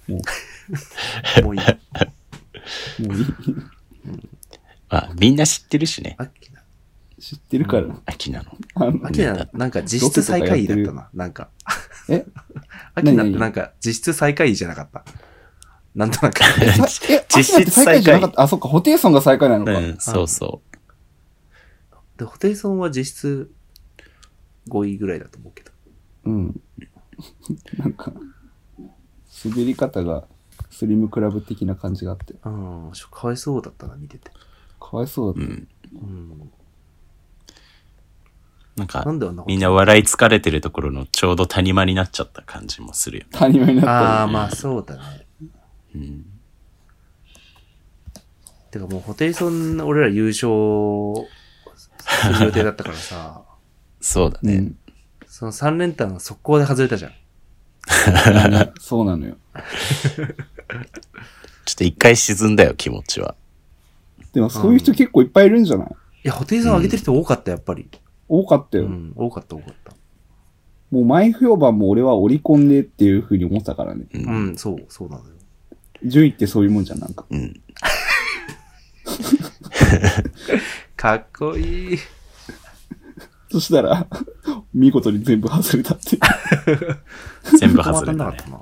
も もういい。う、もういい。まあ、みんな知ってるしね。知ってるから。秋なの。あの秋な、なんか実質最下位だったな。なんか。え？秋なって何？なんか実質最下位じゃなかった。なんとなく。さえ、実質秋って最下位じゃなかった？あ、そっか、ホテイソンが最下位なのか。うん、そうそで、ホテイソンは実質5位ぐらいだと思うけど。うん。なんか、滑り方がスリムクラブ的な感じがあって、うん、かわいそうだったな、見てて。かわいそうう。だっうん。うん。なんかな、んであんなことみんな笑い疲れてるところのちょうど谷間になっちゃった感じもするよね。た。谷間になったああ、まあそうだね。うん。てかもう、ホテイソン、俺ら優勝する予定だったからさ、そうだね。うん。その3連単速攻で外れたじゃん。そうなのよ。ちょっと一回沈んだよ、気持ちは。でもそういう人結構いっぱいいるんじゃない？いや、ホテイソン上げてる人多かった、やっぱり。多かったよ。うん、多かった、多かった。もう前評判も俺はオリコンでっていう風に思ってたからね。うん。うん、そう、そうなのよ。順位ってそういうもんじゃん、なんか。うん。かっこいい。そしたら、見事に全部外れたって。全部当外れたねたんなかった。な。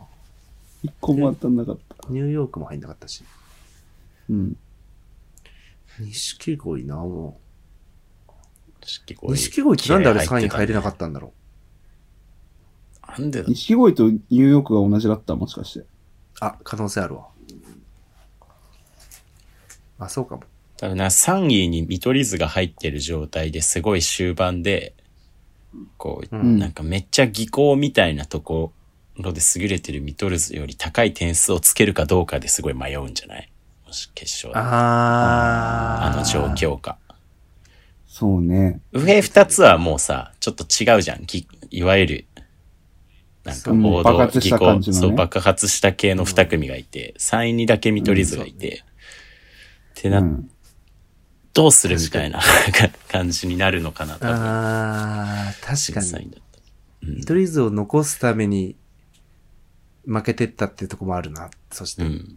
一個も当たんなかった。ニューヨークも入んなかったし。うん。錦鯉な、も錦う。錦鯉ってなんであれ3位入れなかっったんだろた。なんでだ？錦鯉とニューヨークが同じだったもしかして。う。あ、可能性あるわ。あ、そうかも。多分な、3位に見取り図が入ってる状態ですごい終盤で、こう、うんなんかめっちゃ技巧みたいなところで優れてる見取り図より高い点数をつけるかどうかですごい迷うんじゃない？もし決勝で。あー。あの状況か。そうね。上二つはもうさ、ちょっと違うじゃん。ぎいわゆる、なんかうん王道、爆発した感じのねそう、爆発した系の二組がいて、3位にだけ見取り図がいて、ってな、うん。どうするみたいな 感じになるのかな、多分。あー、確かに。見取り図を残すために負けてったっていうとこもあるな。そして。うん。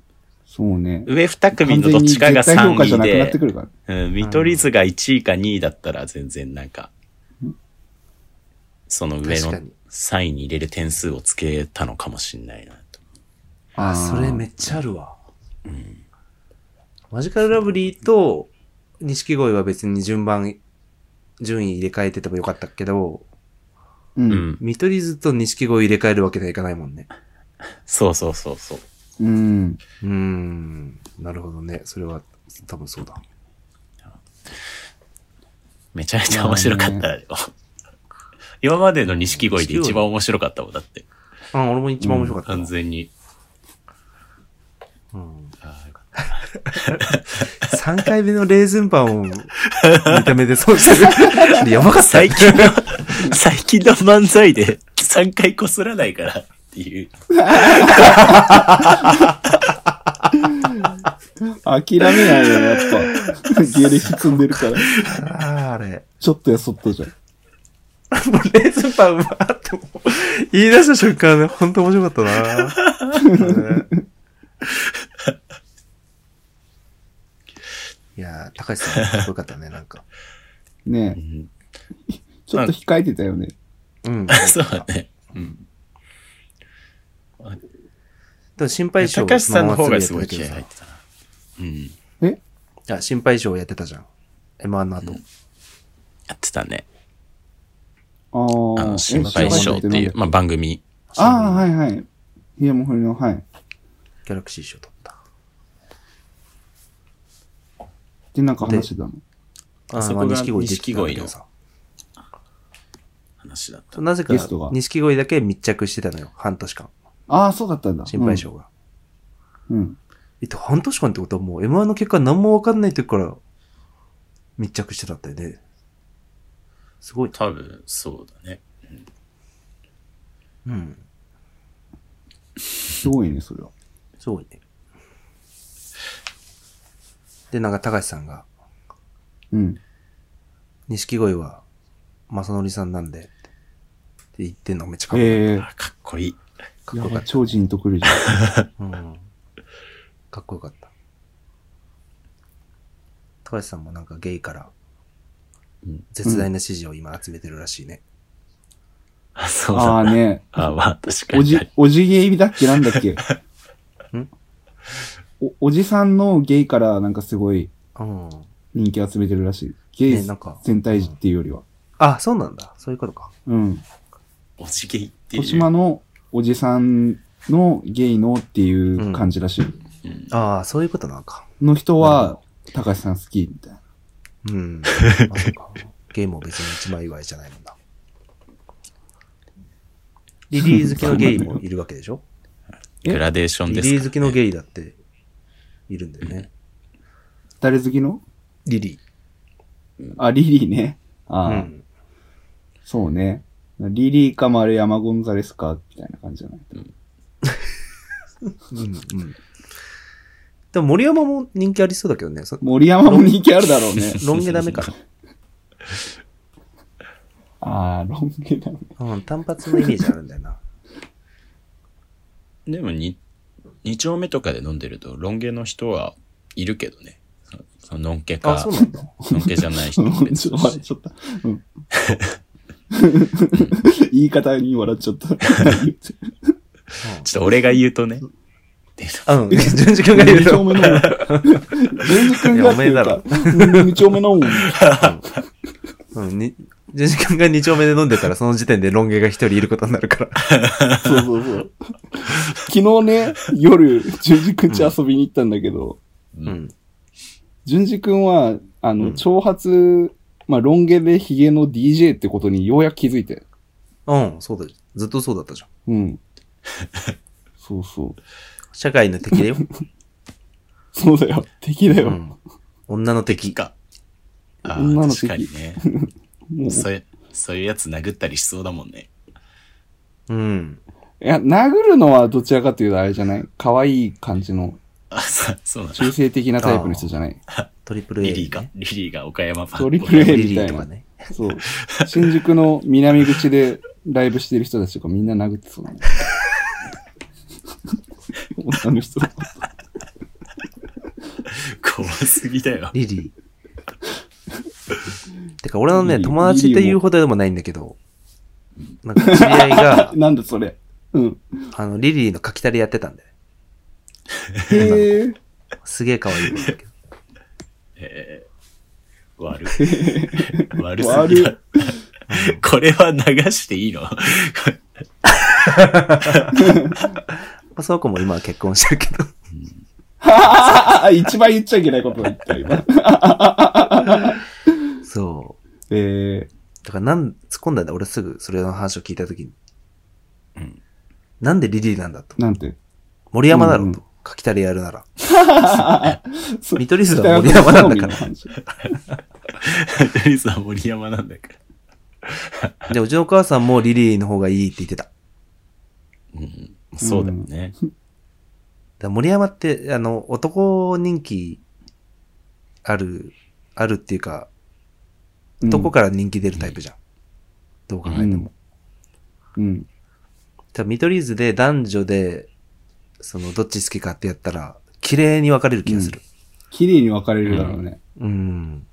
そうね。上二組のどっちかが絶対評価じゃ3位なくなってで、くるから。うん、見取り図が1位か2位だったら全然なんか、その上の確かに3位に入れる点数をつけたのかもしんないなと。あ、ーそれめっちゃあるわ。マジカルラブリーと錦鯉は別に順番、順位入れ替えててもよかったけど、う。うんん。見取り図と錦鯉入れ替えるわけにはいかないもんね。そうそうそうそう。うん。うーん。なるほどね。それは多分そうだ。めちゃめちゃ面白かったよ。今までの錦鯉で一番面白かったもんだって。あ、俺も一番面白かった完わ。全に。うんあーよかった3回目のレーズンパンを見た目でそうしてる。やばかった。最近の、最近の漫才で3回こすらないからっていう。諦めないよ、やっぱ。芸歴積んでるから。あーあれ。ちょっとやそっとじゃん。もうレーズンパンうまーってもう言い出した瞬間ね、ほんと面白かったな ねいやー、高橋さん、かっこよかったね、なんか。ねえ。うんちょっと控えてたよね。うん。そうだね。うん。でも心配性高橋さんの方がすごい気合入ってたな。うん。え？や、心配性やってたじゃん。M1 の後。やってたね。ああ。あの、心配性っていう、まあ番組。ああ、はいはい。いや、もうこれの、はい。ギャラクシー賞取った。で、なんか話してたの？あそこが錦鯉出てたんだけどさ話だった。なぜか錦鯉だけ密着してたのよ。半年間。ああ、そうだったんだ。心配性が。うん。うん。えっと、半年間ってことはもう M1 の結果何もわかんない時から密着してたんだよね。すごい。多分、そうだね。うん。すごいね、それは。すごいね。で、なんか高橋さんが、うん。錦鯉は、正則さんなんで、って言ってんのめっちゃかっこいい。ええあかっこいい。かっこよかっ超ジンとくるじゃん。た。うん。かっこよかった。高橋さんもなんかゲイからうん絶大な支持を今集めてるらしいね。あ、そうあだ。あね。あまあ、確かおじに。、おじゲイだっけなんだっけ？ん？お、おじさんのゲイからなんかすごいうん。人気集めてるらしい。ゲイねなんか全体っていうよりは。あ、そうなんだ。そういうことか。うん。おじげいっていう。豊島のおじさんのゲイのっていう感じらしい。うんああ、そういうことなのか。の人は、高橋さん好きみたいな。うん。あ、そうか。ゲイも別に一枚祝いじゃないもんな。リリー好きのゲイもいるわけでしょ？グラデーションリですか、ね。リー好きのゲイだっているんだよね。誰好きの？リリあ、リリーね。あー。あ、うん。そうね。リリーか丸山ゴンザレスか、みたいな感じじゃない？うん。うん。でも森山も人気ありそうだけどね。そ森山も人気あるだろうね。ロン毛ダメか ああ、ロン毛だね。な。うん、単発のイメージあるんだよな。でもに、二丁目とかで飲んでると、ロン毛の人はいるけどね。そそののんけか。のんけじゃない人も ちょっとちゃった。うん。言い方に笑っちゃった。ちょっと俺が言うとね。うん。淳二君がいるよ。二丁目の。全然いやおめえだろうん二丁目の。うん。に、淳二君が二丁目で飲んでたら、その時点でロン毛が一人いることになるから。そうそうそう。昨日ね、夜、淳二くんち遊びに行ったんだけど、う。うんん。淳二くんは、あの、うん長髪、まあ、ロン毛でヒゲの DJ ってことにようやく気づいて。うん、そうだよ。ずっとそうだったじゃん。うん。そうそう。社会の敵だよ。そうだよ。敵だよ。うん。女の敵。か。ああ、女の敵確かにね。もうそういう、そういうやつ殴ったりしそうだもんね。うん。いや、殴るのはどちらかというとあれじゃない？可愛い感じのあ、そう、そうなんだ。中性的なタイプの人じゃない？トリプル A、リリーか。リリーが岡山。トリプル A リみたいな。リーとかね。そう。新宿の南口でライブしてる人たちとかみんな殴ってそうだね。女の人。怖すぎだよ。リリー。てか、俺のね、リリー友達って言うほどでもないんだけど、なんか知り合いが、なんだそれ。うん。あの、リリーの書きたりやってたんだよ。へえ。すげえ可愛い子だけど。えー、悪。悪す悪いぎだ。これは流していいの？まあ、その子も今は結婚してるけど。一番言っちゃいけないことだった、今。そう。えだからなん、突っ込んだんだ？俺すぐそれの話を聞いたときに。うん。なんでリリーなんだと。ー、なんて？森山だろうんと。書きたりやるなら。そ見取り図は森山なんだから。ら。リスは森山なんだから。で、うちのお母さんもリリーの方がいいって言ってた。うん。そうだよね。ら森山って、あの、男人気ある、あるっていうか、男から人気出るタイプじゃん。どう考えても。うん。多分見取り図で男女で、その、どっち好きかってやったら、綺麗に分かれる気がする。綺麗に分かれるだろうね。うん。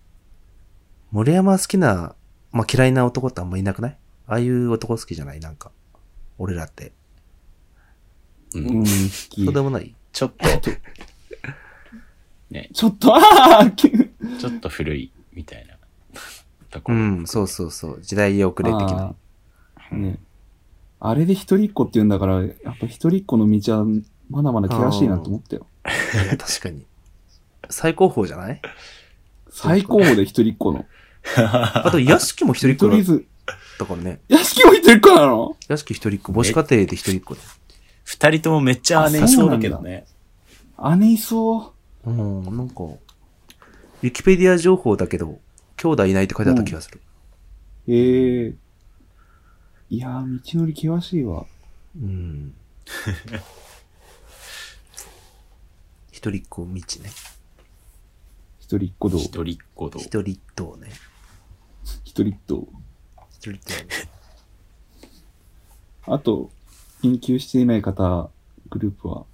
森山好きな、まあ、嫌いな男ってあんまいなくない？ああいう男好きじゃない？なんか。俺らって。う。うんん、好きそうでもない？ちょっと、ね、ちょっと、あ あちょっと古いみたいなところ。うん、そうそうそう。時代遅れ的な。あーね。あれで一人っ子って言うんだから、やっぱ一人っ子の道はまだまだ険しいなと思ったよ。いや、確かに。最高峰じゃない？最高峰で一人っ子の。あと、屋敷も一人っ子だとりあえず、ったからね。屋敷も一人っ子なの？屋敷一人っ子。母子家庭で一人っ子で。二人ともめっちゃ姉いそうだけどね。姉いそう？うん、なんか、ウィキペディア情報だけど、兄弟いないって書いてあった気がする。ええいやー、道のり険しいわ。うん。一人っ子道ね。一人っ子道。一人っ子と。一人っ子ね。一人と、一人ってあと、研究していない方、グループは、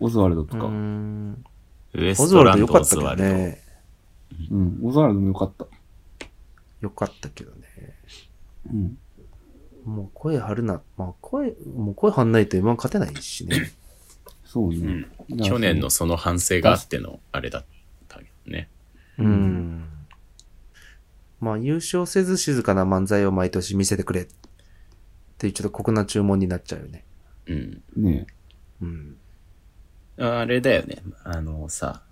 オズワルドとか。ウエオズワルドストランド、良かったけどオズワルド。ね。オズワルドもよかった。良かったけどね。うん。もう声張るな。まあ声、もう声張んないと M1 勝てないしね。そうね。うん。去年のその反省があってのあれだったけどね。うん。まあ優勝せず静かな漫才を毎年見せてくれ。っていうちょっと酷な注文になっちゃうよね。うん。ねうん。あれだよね。あのさ、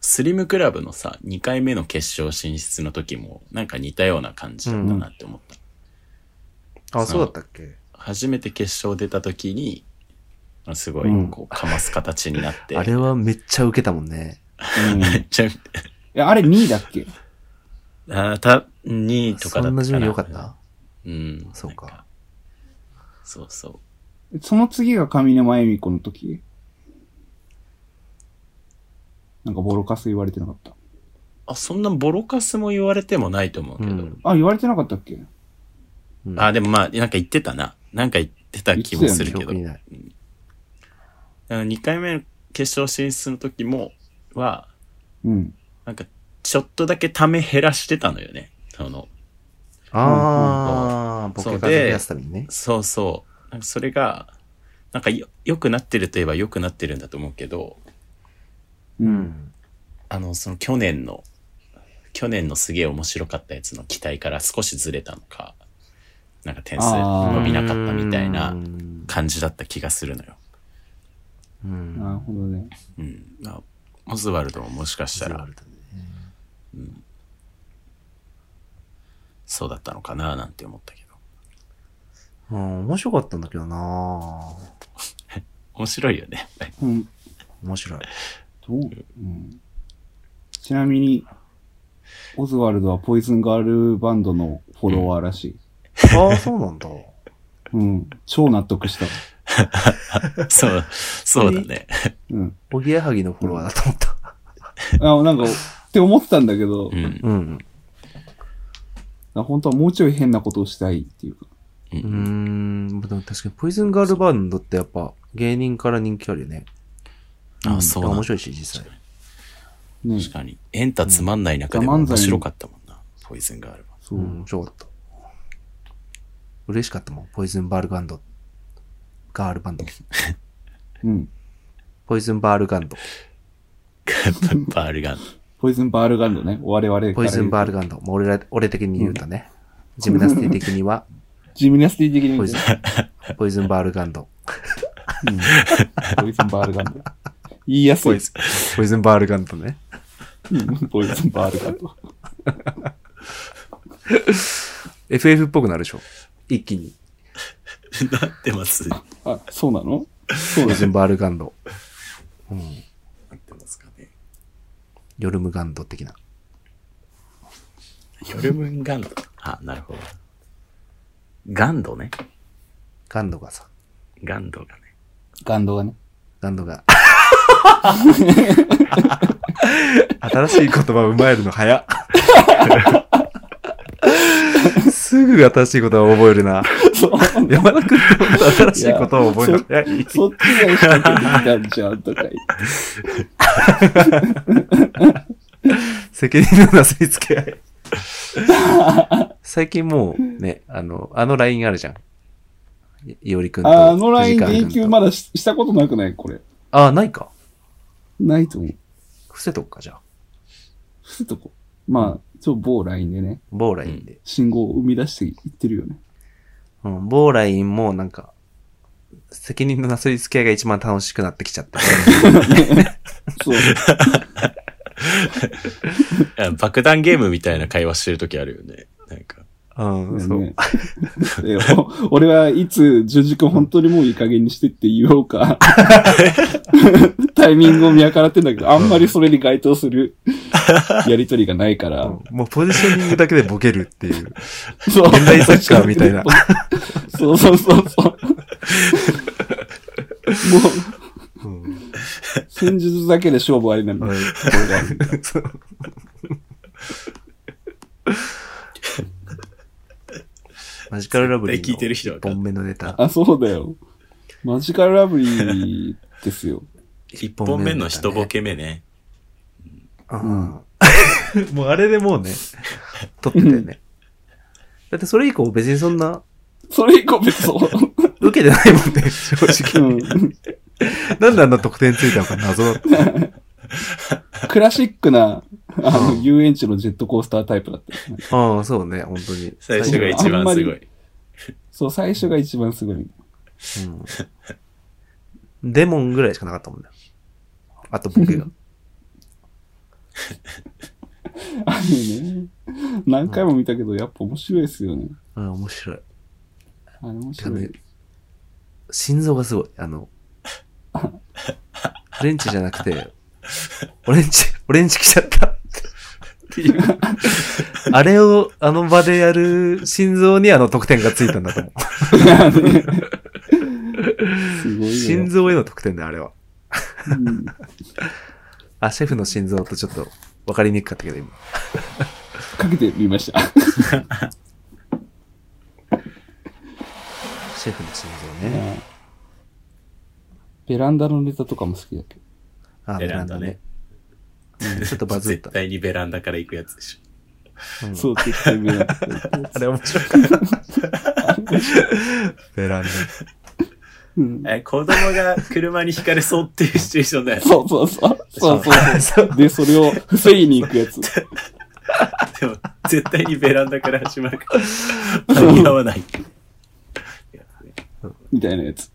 スリムクラブのさ、2回目の決勝進出の時も、なんか似たような感じだったなって思った。あ、そうだったっけ？初めて決勝出た時に、あすごいうん、こう、かます形になって。あれはめっちゃ受けたもんね。うん。めいっちゃ、や、あれ2位だっけ？あた、2位とかだったかな。そんな順位良かった？うん。そうかなんそうそその次が上沼恵美子の時？なんかボロカス言われてなかった？う。あ、そんなボロカスも言われてもないと思うけど。うん。あ、言われてなかったっけ？うんあ、でもまあ、なんか言ってたな。なんか言ってた気もするけど。記憶にない。2回目の決勝進出の時も、は、うん。なんか、ちょっとだけため減らしてたのよね。その、あー、ボケ数増やすためにね。そうそう。なんかそれが、なんかよ、良くなってるといえば良くなってるんだと思うけど、う。うんん。あの、その去年の、去年のすげえ面白かったやつの期待から少しずれたのか、なんか点数伸びなかったみたいなうん感じだった気がするのよ。うん。なるほどね。うん。あオズワルドももしかしたらオズワル、ドねそうだったのかななんて思ったけど。うん、面白かったんだけどな面白いよね。うん。面白い。どう、うん、ちなみに、オズワルドはポイズンガールバンドのフォロワーらしい。ああ、そうなんだ。うん。超納得した。そう、そうだね。うん。おぎやはぎのフォロワーだと思った。あ、なんか、って思ってたんだけど、うん。うん。本当はもうちょい変なことをしたいっていうか。うん。でも確かに、ポイズンガールバンドってやっぱ芸人から人気あるよね。あ、そう面白いし、実際。ね確かに。エンタつまんない中でも面白かったもんな。ポイズンガールは。そうう。ん、面白かった。嬉しかったもん。ポイズンバールガンド。ガールバンド。うん。ポイズンバールガンド。バールガン。ポイズンバールガンドね。我々ポイズンバールガンド。もう俺ら、俺的に言うとね。ジムナスティ的には、ジムナスティ的にポイズとン、ポイズンバールガンド。うんポイズンバールガンド。言いやすいポイ。ズン、ポイズンバールガンドね。うんポイズンバールガンド。FF っぽくなるでしょ。一気に。なってます。なあ、そうなの？そうだポイズンバールガンド。うん。ってますかね。ヨルムガンド的な。ヨルムンガンド？あ、なるほど。ガンドね。ガンドがさ、ガンドがね。ガンドがね。ガンドが。新しい言葉を生まれるの早っ。すぐ新しい言葉を覚えるな。山田君って新しい言葉を覚えるの早い。そっちが仕掛けてきたんじゃんとか言って。責任のなすりつけ合い。最近もうね、あの、あのラインあるじゃん。いいおりくんと。ああのライン藤川君と永久まだししたことなくない？これ。ああ、ないか。ないと思う。伏せとくか、じゃあ。ふとこ。まあ、ちょ、某ラインでね、某ラインで。信号を生み出していってるよね。うん、某ラインもなんか、責任のなすりつけ合いが一番楽しくなってきちゃって。そう。あ爆弾ゲームみたいな会話してるときあるよね。なんか。うん、そう。俺はいつ、ジュジ君本当にもういい加減にしてって言おうか、タイミングを見計らってんだけど、あんまりそれに該当する やりとりがないから、うんもうポジショニングだけでボケるっていう。そう。現代サッカーみたいな。そうそうそうそう。もう、うん戦術だけで勝負ありなんだ。うんところがあるそうマジカルラブリー絶対聞いてる人のわかる1本目のネタ。あ、そうだよ。マジカルラブリーですよ。一本目の一ボケ目ね。うん。もうあれでもうね、撮ってたよね。だってそれ以降別にそんな、それ以降別にそう。受けてないもんね、正直。うんなんであんな得点ついたのか謎だった。クラシックな、あの、遊園地のジェットコースタータイプだったよね。ああ、そうね、本当に。最初が一番すごい。そう、最初が一番すごい。うん。デモンぐらいしかなかったもんね。あとボケが。あれね。何回も見たけど、やっぱ面白いですよね。うん、面白い。あれ面白い。、心臓がすごい。あの、フレンチじゃなくて、オレンジ、オレンジ来ちゃったっていう。あれをあの場でやる心臓にあの得点がついたんだと思う。心臓への得点だよ、あれは。うんあ、シェフの心臓とちょっと分かりにくかったけど、今。かけてみました。シェフの心臓ね。ベランダのネタとかも好きだけど。あ、ベランダね。うんちょっと バズった。絶対にベランダから行くやつでしょ。うんそう、絶対ベランダ。あれ面白かった。ベランダ。うんえ、子供が車にひかれそうっていうシチュエーションだよね。そうそうそう。そうそうそそう。で、それを防ぎに行くやつ。でも、絶対にベランダから始まるから、間に合わない。みたいなやつ。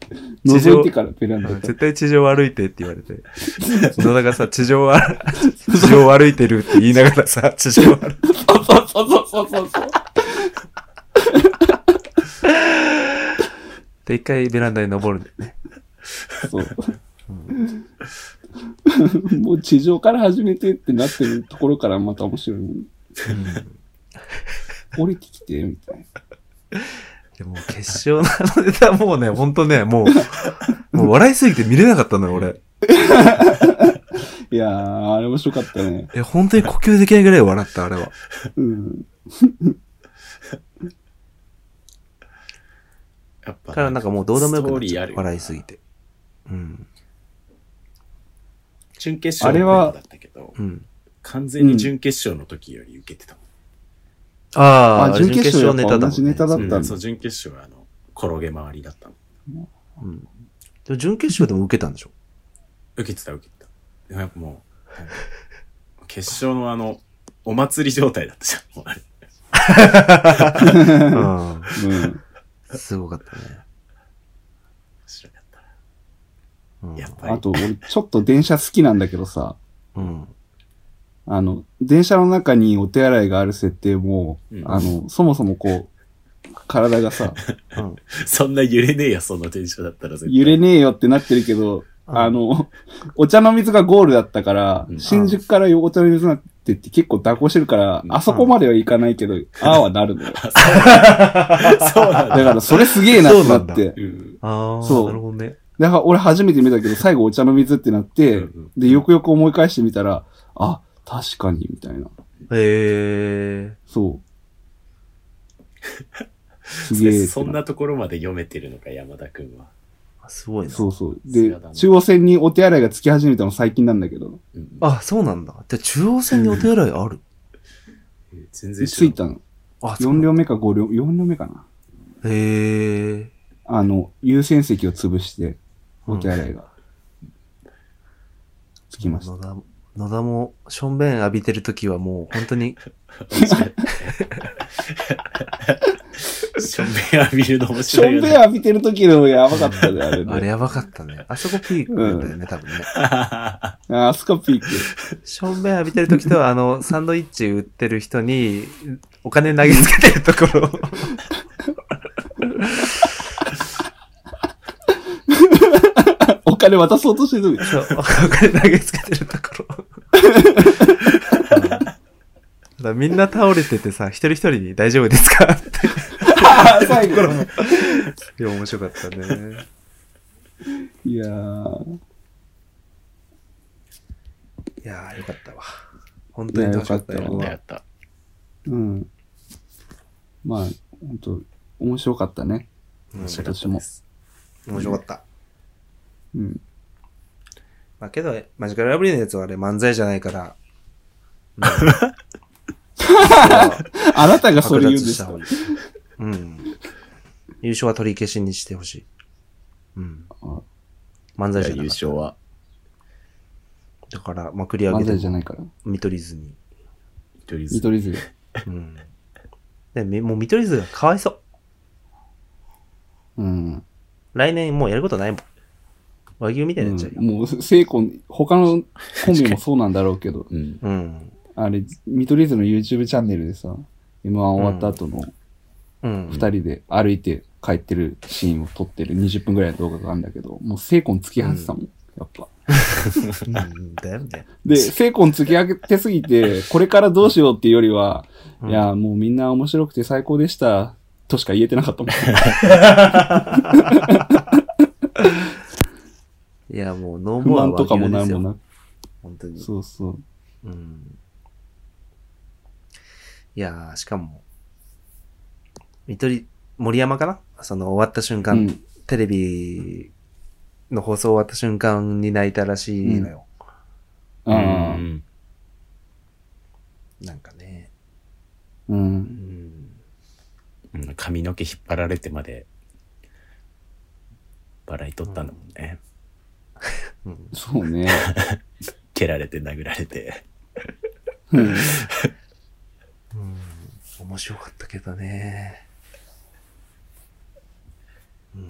地上覗いてからベランダから。絶対地上歩いてって言われて。野田がさ、地上は、地上歩いてるって言いながらさ、地上歩いて。そうそうそうそうそうそう。で、一回ベランダに登るんだよね。そう。もう地上から始めてってなってるところからまた面白いもん。降りてきて、みたいな。でも、決勝のあのネタもうね、ほんとね、もう、もう笑いすぎて見れなかったのよ、俺。いやー、あれ面白かったね。え、本当に呼吸できないぐらい笑った、あれは。うん。やっぱ。からなんかもうどうでもよくなっちゃう。ストーリーある。笑いすぎて。うん。準決勝あれはのだったけど、うん。完全に準決勝の時より受けてた。ああ、あ、準決勝やっぱ同じネネタだった。うんそう、準決勝はあの、転げ回りだったの。うん。でも準決勝でも受けたんでしょ？受けてた受けてた。でもやっぱもう、なんか決勝のあの、お祭り状態だったじゃん、もうあれ。うん。うん。すごかったね。面白かったうんな。やっぱり。あと、俺、ちょっと電車好きなんだけどさ、うん。あの、電車の中にお手洗いがある設定も、うんあの、そもそもこう、体がさ、うん。そんな揺れねえや、その電車だったら絶対。揺れねえよってなってるけど、うんあの、お茶の水がゴールだったから、うん新宿からお茶の水になってって結構蛇行してるから、うんあそこまではいかないけど、ああはなるのよ。そうなんだ。だからそれすげえなってなっそうて。うん。ああ、そうなるほどね。だから俺初めて見たけど、最後お茶の水ってなって、うんうんで、よくよく思い返してみたら、あ、確かに、みたいな。へえそう。すげえそんなところまで読めてるのか、山田くんは。ー。すごいな。そうそう。さで中央線にお手洗いがつき始めたの最近なんだけど、うん、あ、そうなんだ。で、中央線にお手洗いある、全然知らんついたの。あ、そう4両目か5両、4両目かな。へえ。あの、優先席を潰して、お手洗いが。つきました。野田も、しょんべん浴びてるときはもう本当に、しょんべん浴びるの面しょんべん白いよね。浴びてる時のやばかったね、あれね。あれやばかったね。あそこピークだよね、多分ね。ああそこピーク。しょんべん浴びてるときと、あの、サンドイッチ売ってる人に、お金投げつけてるところ。お金渡そうとしてる時。そう、お金投げつけてるところ。だからみんな倒れててさ、一人一人に大丈夫ですか？って。最後。いや、面白かったね。いやー。いやー、よかったわ。本当に楽しかったよ。いやよかったわやった。うん。まあ、本当面白かったね。面面白かったです。面白かった。うん。まあけど、マジカルラブリーのやつはあれ漫才じゃないから。うん あなたがそれ言うんですか？剥奪した方がいいうん。優勝は取り消しにしてほしい。うん。あ漫才じゃなかったじゃあ優勝は、だから、まあ、繰り上漫げてじゃないから。見取り図に。一人ずつ。見取り図。うん。で、みもう見取り図がかわいそう。うん。来年もうやることないもん。和牛みたいになっちゃうよ。うんもう、聖子、他のコンビもそうなんだろうけど、うん。うん。あれ、見取り図の YouTube チャンネルでさ、M1 終わった後のうん。二人で歩いて帰ってるシーンを撮ってる20分ぐらいの動画があるんだけど、もう聖子に突き放してたもん、やっぱ。うんだよね。で、聖子に突き上げてすぎて、これからどうしようっていうよりは、うんいや、もうみんな面白くて最高でした、としか言えてなかったもん。いや、もう、ノー不モア満とかも和牛ですよ。なんもな本当に。そうそう。うん。いやー、しかも、見取り、森山かな？その終わった瞬間、うんテレビの放送終わった瞬間に泣いたらしいのよ。ああ、うんなんかね。う。うんん。うん髪の毛引っ張られてまで、笑い取ったんだもんね。うん。そうね。蹴られて殴られて。うんうん。面白かったけどね。うん。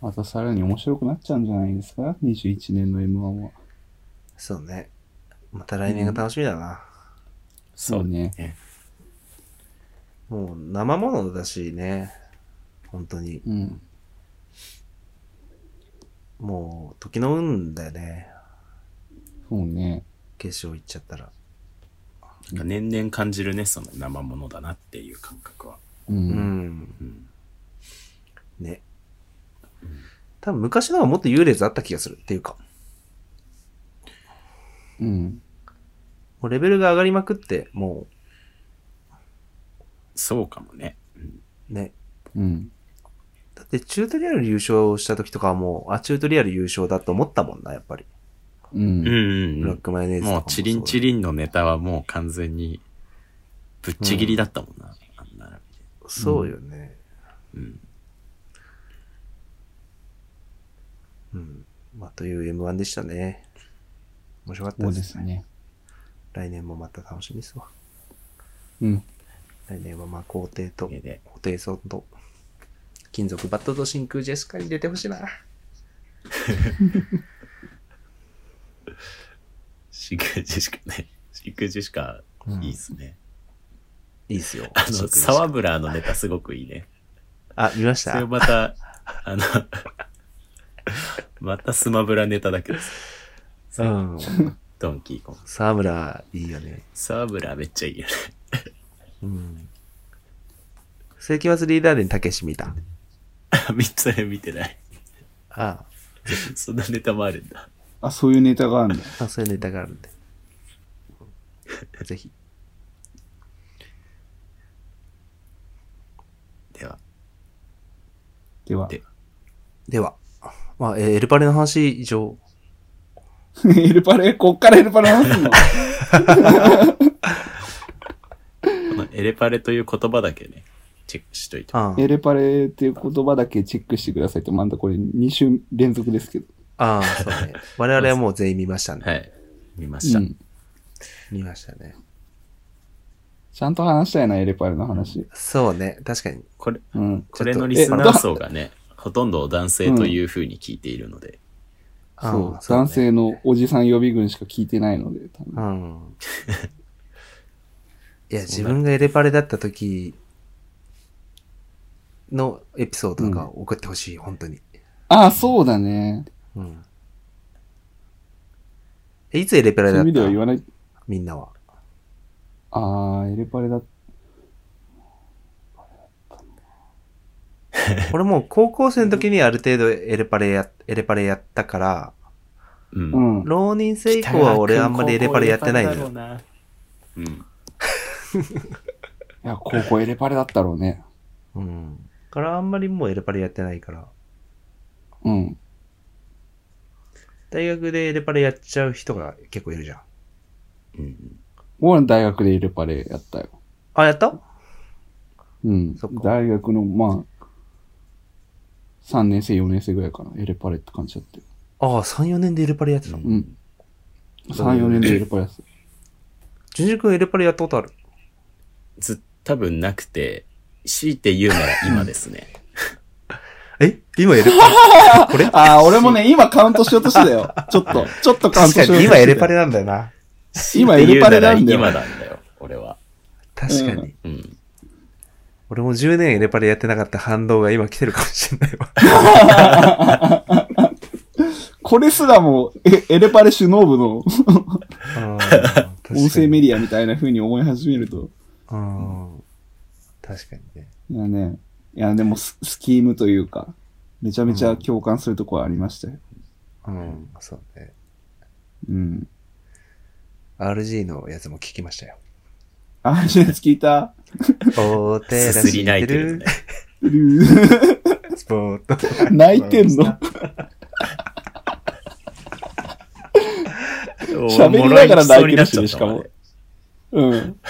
またさらに面白くなっちゃうんじゃないですか ?21 年の M1 は。そうね。また来年が楽しみだな。そうね。もう生ものだしね。本当に。うん。もう、時の運だよね。そうね。決勝行っちゃったら。なんか年々感じるね、その生ものだなっていう感覚は。う。うんん。うん。ね。多分昔の方がもっと優劣あった気がする。っていうか。うん。もうレベルが上がりまくって、もそうかもね。う、ね。うん。だってチュートリアル優勝した時とかはもう、あ、チュートリアル優勝だと思ったもんな、やっぱり。う。うんんうんうん。ブラックマヨネーズとかもうチリンチリンのネタはもう完全にぶっちぎりだったもんな。あんなそうよね。うん。うん。まあ、という M1 でしたね。面白かったそうでね。ですすね。来年もまた楽しみですわ。うん。来年はまあ、皇帝と、おかげで。ホテイソンと、金属バットと真空ジェスカに出てほしいな。真空ジェシカね。真空ジェシカ、いいっすね。いいっすよ。あの、真空ジェシカサワブラーのネタすごくいいね。あ、見ましそれたまた、あの、またスマブラネタだけどさ、うん。ドンキーコング。沢村、いいよね。サワブラーめっちゃいいよね。うん。世紀末リーダーでたけし見た。見それ見てない。あそんなネタもあるんだ。あ、そういうネタがあるんだ。あ、そういうネタがあるんで。ぜひ。では、では。ででは、まあ、えーエルパレの話以上。エルパレ、こっからエルパレ話すの？このエレパレという言葉だけね、チェックしといて。あエレパレっていう言葉だけチェックしてくださいって、まだこれ2週連続ですけど。あ、そうね。我々はもう全員見ましたね。はい。見ました。うん。見ましたね。ちゃんと話したいな、エレパレの話。そうね。確かに。これ、うん。これのリスナー層がね、ほとんど男性という風に聞いているので、あそう、ね男性のおじさん予備軍しか聞いてないので、多う分ん。いや、自分がエレパレだった時のエピソードとか送ってほしい、本当に。ああ、そうだね。うん。えいつエレパレだった？言わない。みんなは。ああ、エレパレだ。俺もう高校生の時にある程度エレパレや、エレパレやったから、うん。うん。浪人生以降は俺あんまりエレパレやってないのよ。な。うん。いや、高校エレパレだったろうね。うん。からあんまりもうエレパレやってないから。うん。大学でエレパレやっちゃう人が結構いるじゃん。うん。俺は大学でエレパレやったよ。あ、やった？うんそっか。大学の、まあ、3年生、4年生ぐらいかな。エレパレって感じだったよ。ああ、3、4年でエレパレやってたの？うん。3、4年でエレパレやってた。ジュンジ君エレパレやったことある？ず、多分なくて、強いて言うなら今ですね。え今エレパレこれああ、俺もね、今カウントしようとしてたよ。ちょっと、ちょっとカウントしようとしてた。確かに今エレパレなんだよな。今エレパレなんだよ今なんだよ、俺は。確かに。うん。俺も10年エレパレやってなかった反動が今来てるかもしれないわ。これすらも、え、エレパレ首脳部の音声メディアみたいな風に思い始めると。ィア。確かにね。いやね、いやでもススキームというか、めちゃめちゃ共感するところありましたよ。うん、そうね。うん。RG のやつも聞きましたよ。あ、ジェンス聞いた？おーてらすすり泣いてるね。うるスポート。泣いてんの？喋りながら泣いてるしねしかも。うん。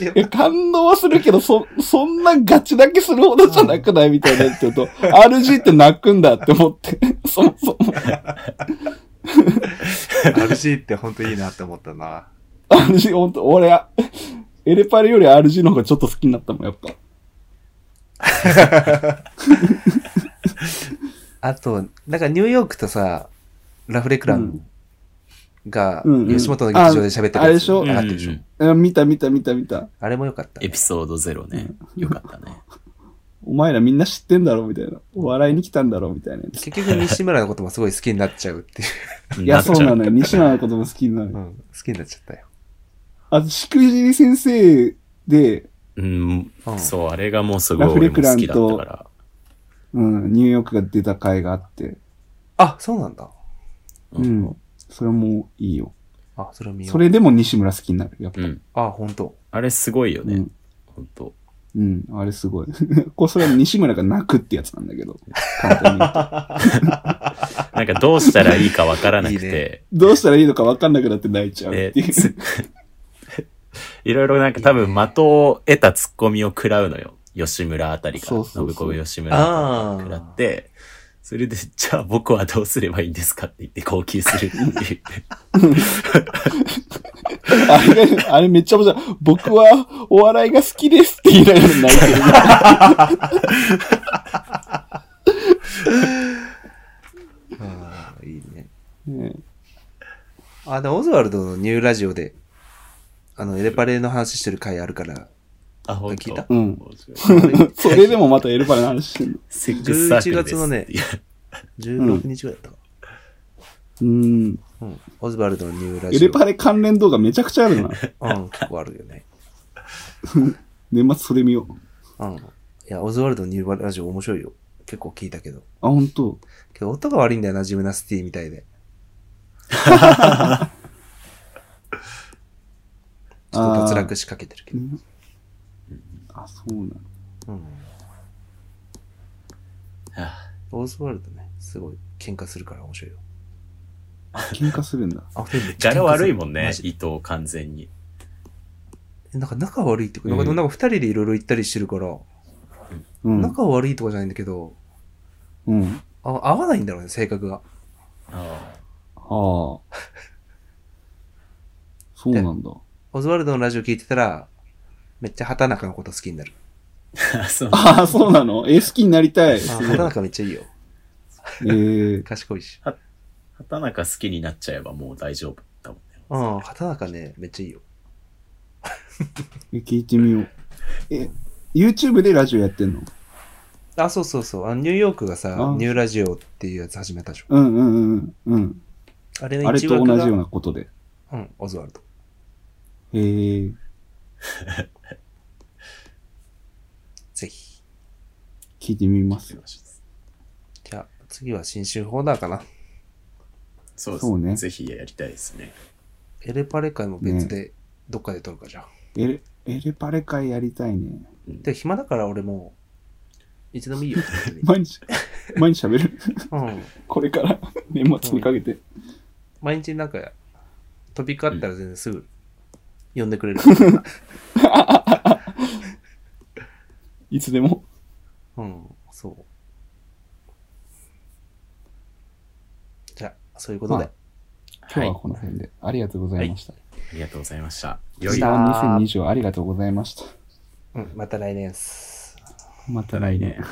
いや、感動はするけど、そ、そんなガチ泣きするほどじゃなくないみたいなやつ言うと、RG って泣くんだって思って、そもそも。RG ってほんといいなって思ったな。RG、ほんと、俺、エレパレより RG の方がちょっと好きになったもん、やっぱ。あと、なんかニューヨークとさ、ラフレクランが、うんうん吉本の劇場で喋ってるやつああれでしょ？あってるでしょ。え見た見た見た見た。あれもよかったね。エピソードゼロね。よかったね。お前らみんな知ってんだろみたいな。笑いに来たんだろみたいな。結局西村のこともすごい好きになっちゃうっていう。いや、そうなののよ。西村のことも好きになる。うん、好きになっちゃったよ。あと、しくじり先生で、うんう。んそう、あれがもうすごい好きだったとから。うん、ニューヨークが出た回があって、あ、そうなんだ。ううんん。それもいいよ。あ、それを見よう。それでも西村好きになる。やっぱ。うん。あ、ほんと。あれすごいよねうん。本当うん、あれすごい。これそれは西村が泣くってやつなんだけど。簡単に言うとなんかどうしたらいいかわからなくいいて、どうしたらいいのか分かんなくなって泣いちゃうっでていう。つ いろいろなんか多分的を得たツッコミを食らうのよ。吉村あたりから。そうそうそう信子吉村あたりから食らって、それで、じゃあ僕はどうすればいいんですかって言って号泣するっていう。あれが、あれめっちゃ面白い。僕はお笑いが好きですって言いながら泣いてる。ああ、いいね。ねあ、でもオズワルドのニューラジオで、あの、エレパレの話してる回あるから、あ、本聞いた？うん。11それでもまたエルパレの話してる。セックスサークルです。月のねいや16日ぐらいだったかうん。な。うん。オズワルドのニューラエジオ。レパレ関連動画めちゃくちゃあるな。うん、結構あるよね。年末それ見よう。うん。いや、オズワルドのニューラジオ面白いよ。結構聞いたけど。あ、本当？けど音が悪いんだよな、ジムナスティみたいで。ちょっと脱落しかけてるけど。あ、そうなの。うん。あオズワルドね、すごい喧嘩するから面白いよ。喧嘩するんだ。あ、二人めっちゃ喧嘩する柄悪いもんねマ、ジで伊藤完全に。なんか仲悪いっていうか、うんなんかなんか二人でいろいろ行ったりしてるから、うん。仲悪いとかじゃないんだけど、うん。あ合わないんだろうね、性格が。ああ あ。そうなんだ。オズワルドのラジオ聞いてたら、めっちゃ畑中のこと好きになる。あ。そう。ああ、そうなの？え、好きになりたい。畑中めっちゃいいよ。ええ 賢いし。畑中好きになっちゃえばもう大丈夫だもんね。うん、畑中ね、めっちゃいいよ。え、聞いてみよう。え、YouTube でラジオやってんの？あ、そうそうそう。あのニューヨークがさあ、ニューラジオっていうやつ始めたでしょ。うんうんうんうん。あれのあれ一枠がと同じようなことで。うん、オズワルド。へえ。ぜひ。聞いてみます。じゃあ、次は新春ホーナーかな。そうですそうねぜひやりたいですね。エレパレ会も別で、どっかで撮るかじゃあ。エレ、エレパレ会やりたいね。で、暇だから俺もう、いつでもいいよ。毎日、毎日喋る？うん。これから、年末にかけて。毎日なんか、トピックあったら全然すぐ、呼んでくれる。いつでも。うん、そう。じゃあ、そういうことで。はい今日はこの辺で。ありがとうございました。ありがとうございました。良い時間2020ありがとうございました。うん、また来年っす。また来年。